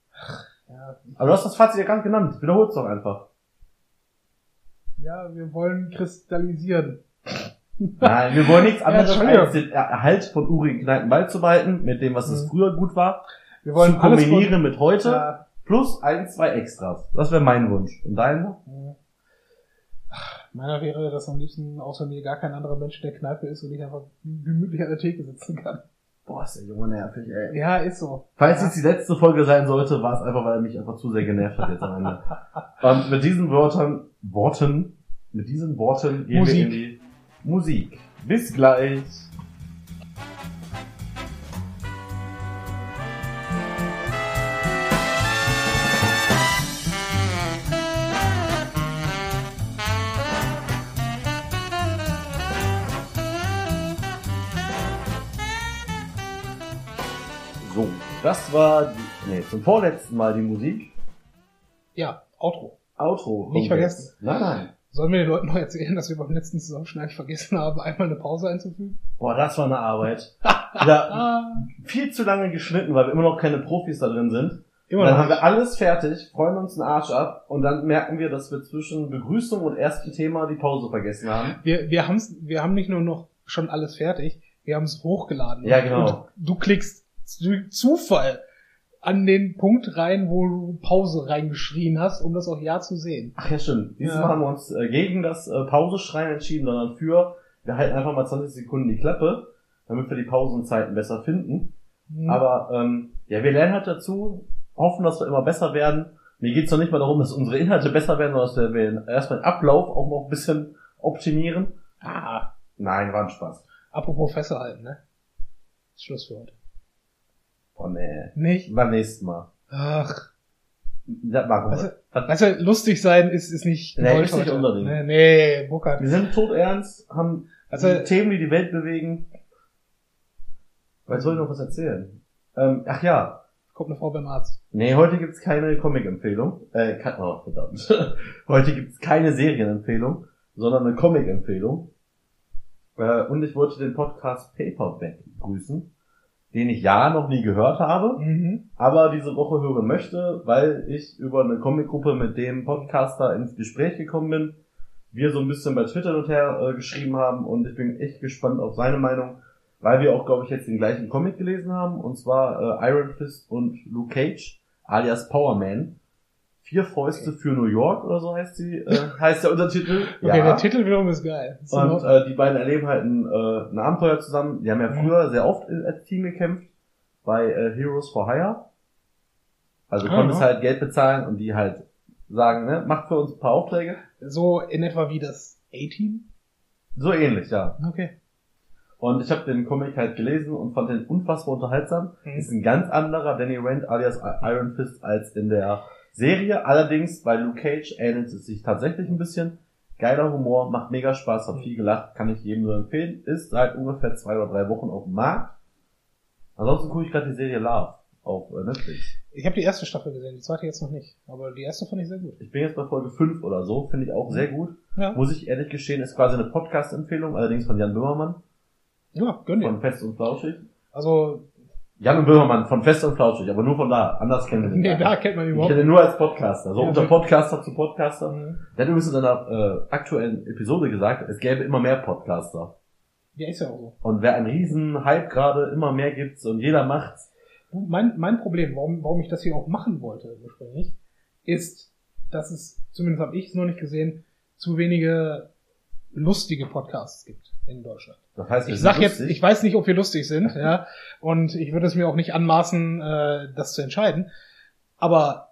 ja, Aber du hast das Fazit ja gar nicht genannt. Wiederhol's doch einfach. ja, wir wollen kristallisieren. Nein, wir wollen nichts anderes Entschuldigung. als den Erhalt von urigen Kneipen beizubehalten, mit dem, was es Mhm. früher gut war, Wir wollen zu kombinieren mit heute, Ja, plus ein, zwei Extras. Das wäre mein Wunsch. Und deiner? Meiner wäre, dass am liebsten außer mir gar kein anderer Mensch in der Kneipe ist und ich einfach gemütlich an der Theke sitzen kann. Boah, ist der Junge nervig, ey. Ja, ist so. Falls ja. es die letzte Folge sein sollte, war es einfach, weil er mich einfach zu sehr genervt hat jetzt am Ende. Und mit diesen Worten, Worten, mit diesen Worten gehen Musik. wir in die Musik. Bis gleich. Das war, die, nee, zum vorletzten Mal die Musik. Ja, Outro. Outro. Nicht vergessen. Nein, nein. Sollen wir den Leuten noch erzählen, dass wir beim letzten Zusammenschneiden vergessen haben, einmal eine Pause einzufügen? Boah, das war eine Arbeit. ja, viel zu lange geschnitten, weil wir immer noch keine Profis da drin sind. immer dann haben wir alles fertig, freuen uns den Arsch ab und dann merken wir, dass wir zwischen Begrüßung und erstem Thema die Pause vergessen haben. Wir, wir, haben's, wir haben nicht nur noch schon alles fertig, wir haben es hochgeladen. Ja, genau. Und du klickst Zufall an den Punkt rein, wo du Pause reingeschrien hast, um das auch ja zu sehen. Ach ja, stimmt. Dieses Ja. Mal haben wir uns äh, gegen das äh, Pauseschreien entschieden, sondern für, wir halten einfach mal 20 Sekunden die Klappe, damit wir die Pausenzeiten besser finden. Hm. Aber ähm, ja, wir lernen halt dazu, hoffen, dass wir immer besser werden. Mir geht's noch nicht mal darum, dass unsere Inhalte besser werden, sondern dass wir erstmal den Ablauf auch noch ein bisschen optimieren. ah, Nein, war ein Spaß. apropos festhalten, ne? Schluss für heute. Boah, nee. Nicht? Beim nächsten Mal. Ach, Das machen weißt wir. du, weißt du, lustig sein ist, ist nicht Nee, ist nicht Ding. Nee, nee Burkhard. Wir sind todernst, haben Also, Themen, die die Welt bewegen. Was soll ich noch was erzählen? Ähm, ach ja, kommt eine Frau beim Arzt. Nee, heute gibt's keine Comic-Empfehlung. Äh, oh, verdammt. heute gibt's keine Serienempfehlung, sondern eine Comic-Empfehlung. Äh, und ich wollte den Podcast Paperback grüßen, den ich ja noch nie gehört habe, Mhm. aber diese Woche hören möchte, weil ich über eine Comicgruppe mit dem Podcaster ins Gespräch gekommen bin. Wir so ein bisschen bei Twitter hin und her äh, geschrieben haben und ich bin echt gespannt auf seine Meinung, weil wir auch, glaube ich, jetzt den gleichen Comic gelesen haben, und zwar äh, Iron Fist und Luke Cage, alias Power Man. Vier Fäuste für New York oder so heißt sie, äh, heißt der Untertitel. Okay, der Titel wiederum ist geil. Ist Und äh, die beiden erleben halt ein, äh, ein Abenteuer zusammen. Die haben ja Mhm. früher sehr oft als Team gekämpft bei äh, Heroes for Hire. Also du Ah, konntest ja. halt Geld bezahlen und die halt sagen, ne, macht für uns ein paar Aufträge. so in etwa wie das A-Team? So ähnlich, ja. Okay. Und ich habe den Comic halt gelesen und fand den unfassbar unterhaltsam. Mhm. Ist ein ganz anderer Danny Rand alias Iron Fist als in der Serie. Allerdings bei Luke Cage ähnelt es sich tatsächlich ein bisschen. Geiler Humor, macht mega Spaß, hab Mhm. viel gelacht, kann ich jedem nur empfehlen. Ist seit ungefähr zwei oder drei Wochen auf dem Markt. Ansonsten gucke ich gerade die Serie Love auf äh, Netflix. Ich habe die erste Staffel gesehen, die zweite jetzt noch nicht. Aber die erste fand ich sehr gut. Ich bin jetzt bei Folge 5 oder so, finde ich auch sehr gut. Ja, Muss ich ehrlich gestehen, ist quasi eine Podcast-Empfehlung, allerdings von Jan Böhmermann, ja gönn dir. von Fest und Flauschig. Also, Jan und Böhmermann von Fest und Flauschig, aber nur von da. Anders kennen wir den nee, gar da kennt man ihn Ich überhaupt kenne ihn nur als Podcaster. So Ja, unter. Podcaster zu Podcaster. nicht. Der hat übrigens in einer äh, aktuellen Episode gesagt, es gäbe immer mehr Podcaster. Ja, ist ja auch so. Und wer einen riesen Hype gerade immer mehr gibt's und jeder macht's. Mein, mein Problem, warum, warum ich das hier auch machen wollte ursprünglich, ist, dass es, zumindest habe ich es noch nicht gesehen, zu wenige lustige Podcasts gibt in Deutschland. Das heißt, Ich sag jetzt, ich weiß nicht, ob wir lustig sind, ja, und ich würde es mir auch nicht anmaßen, äh, das zu entscheiden. Aber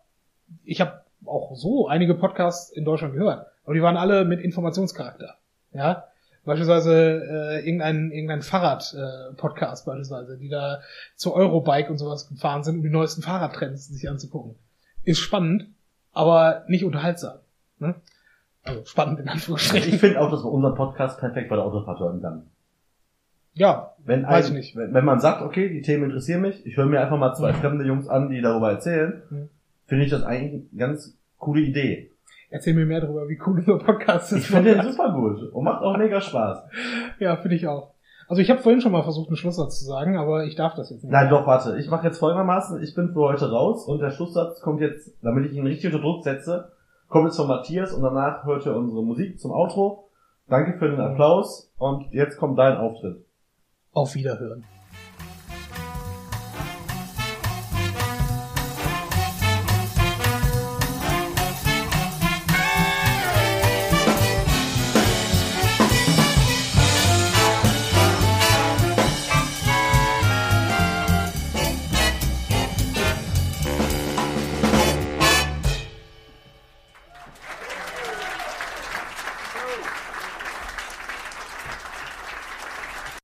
ich habe auch so einige Podcasts in Deutschland gehört, aber die waren alle mit Informationscharakter, ja. Beispielsweise äh, irgendein irgendein Fahrrad-Podcast äh, beispielsweise, die da zur Eurobike und sowas gefahren sind, um die neuesten Fahrradtrends sich anzugucken. Ist spannend, aber nicht unterhaltsam. Ne? Also spannend in Anführungsstrichen. ich finde auch, dass man unseren Podcast perfekt bei der Autofahrt hören kann. Ja, Wenn, Weiß ein, ich nicht. wenn, wenn man sagt, okay, die Themen interessieren mich, ich höre mir einfach mal zwei fremde Jungs an, die darüber erzählen, Mhm. finde ich das eigentlich eine ganz coole Idee. erzähl mir mehr darüber, wie cool unser Podcast ist. Ich finde den super gut und macht auch mega Spaß. Ja, finde ich auch. Also ich habe vorhin schon mal versucht, einen Schlusssatz zu sagen, aber ich darf das jetzt nicht. Nein, doch, warte. Ich mache jetzt folgendermaßen, ich bin für heute raus und der Schlusssatz kommt jetzt, damit ich ihn richtig unter Druck setze, kommt jetzt von Matthias und danach hört ihr unsere Musik zum Outro. Danke für den Applaus und jetzt kommt dein Auftritt. Auf Wiederhören.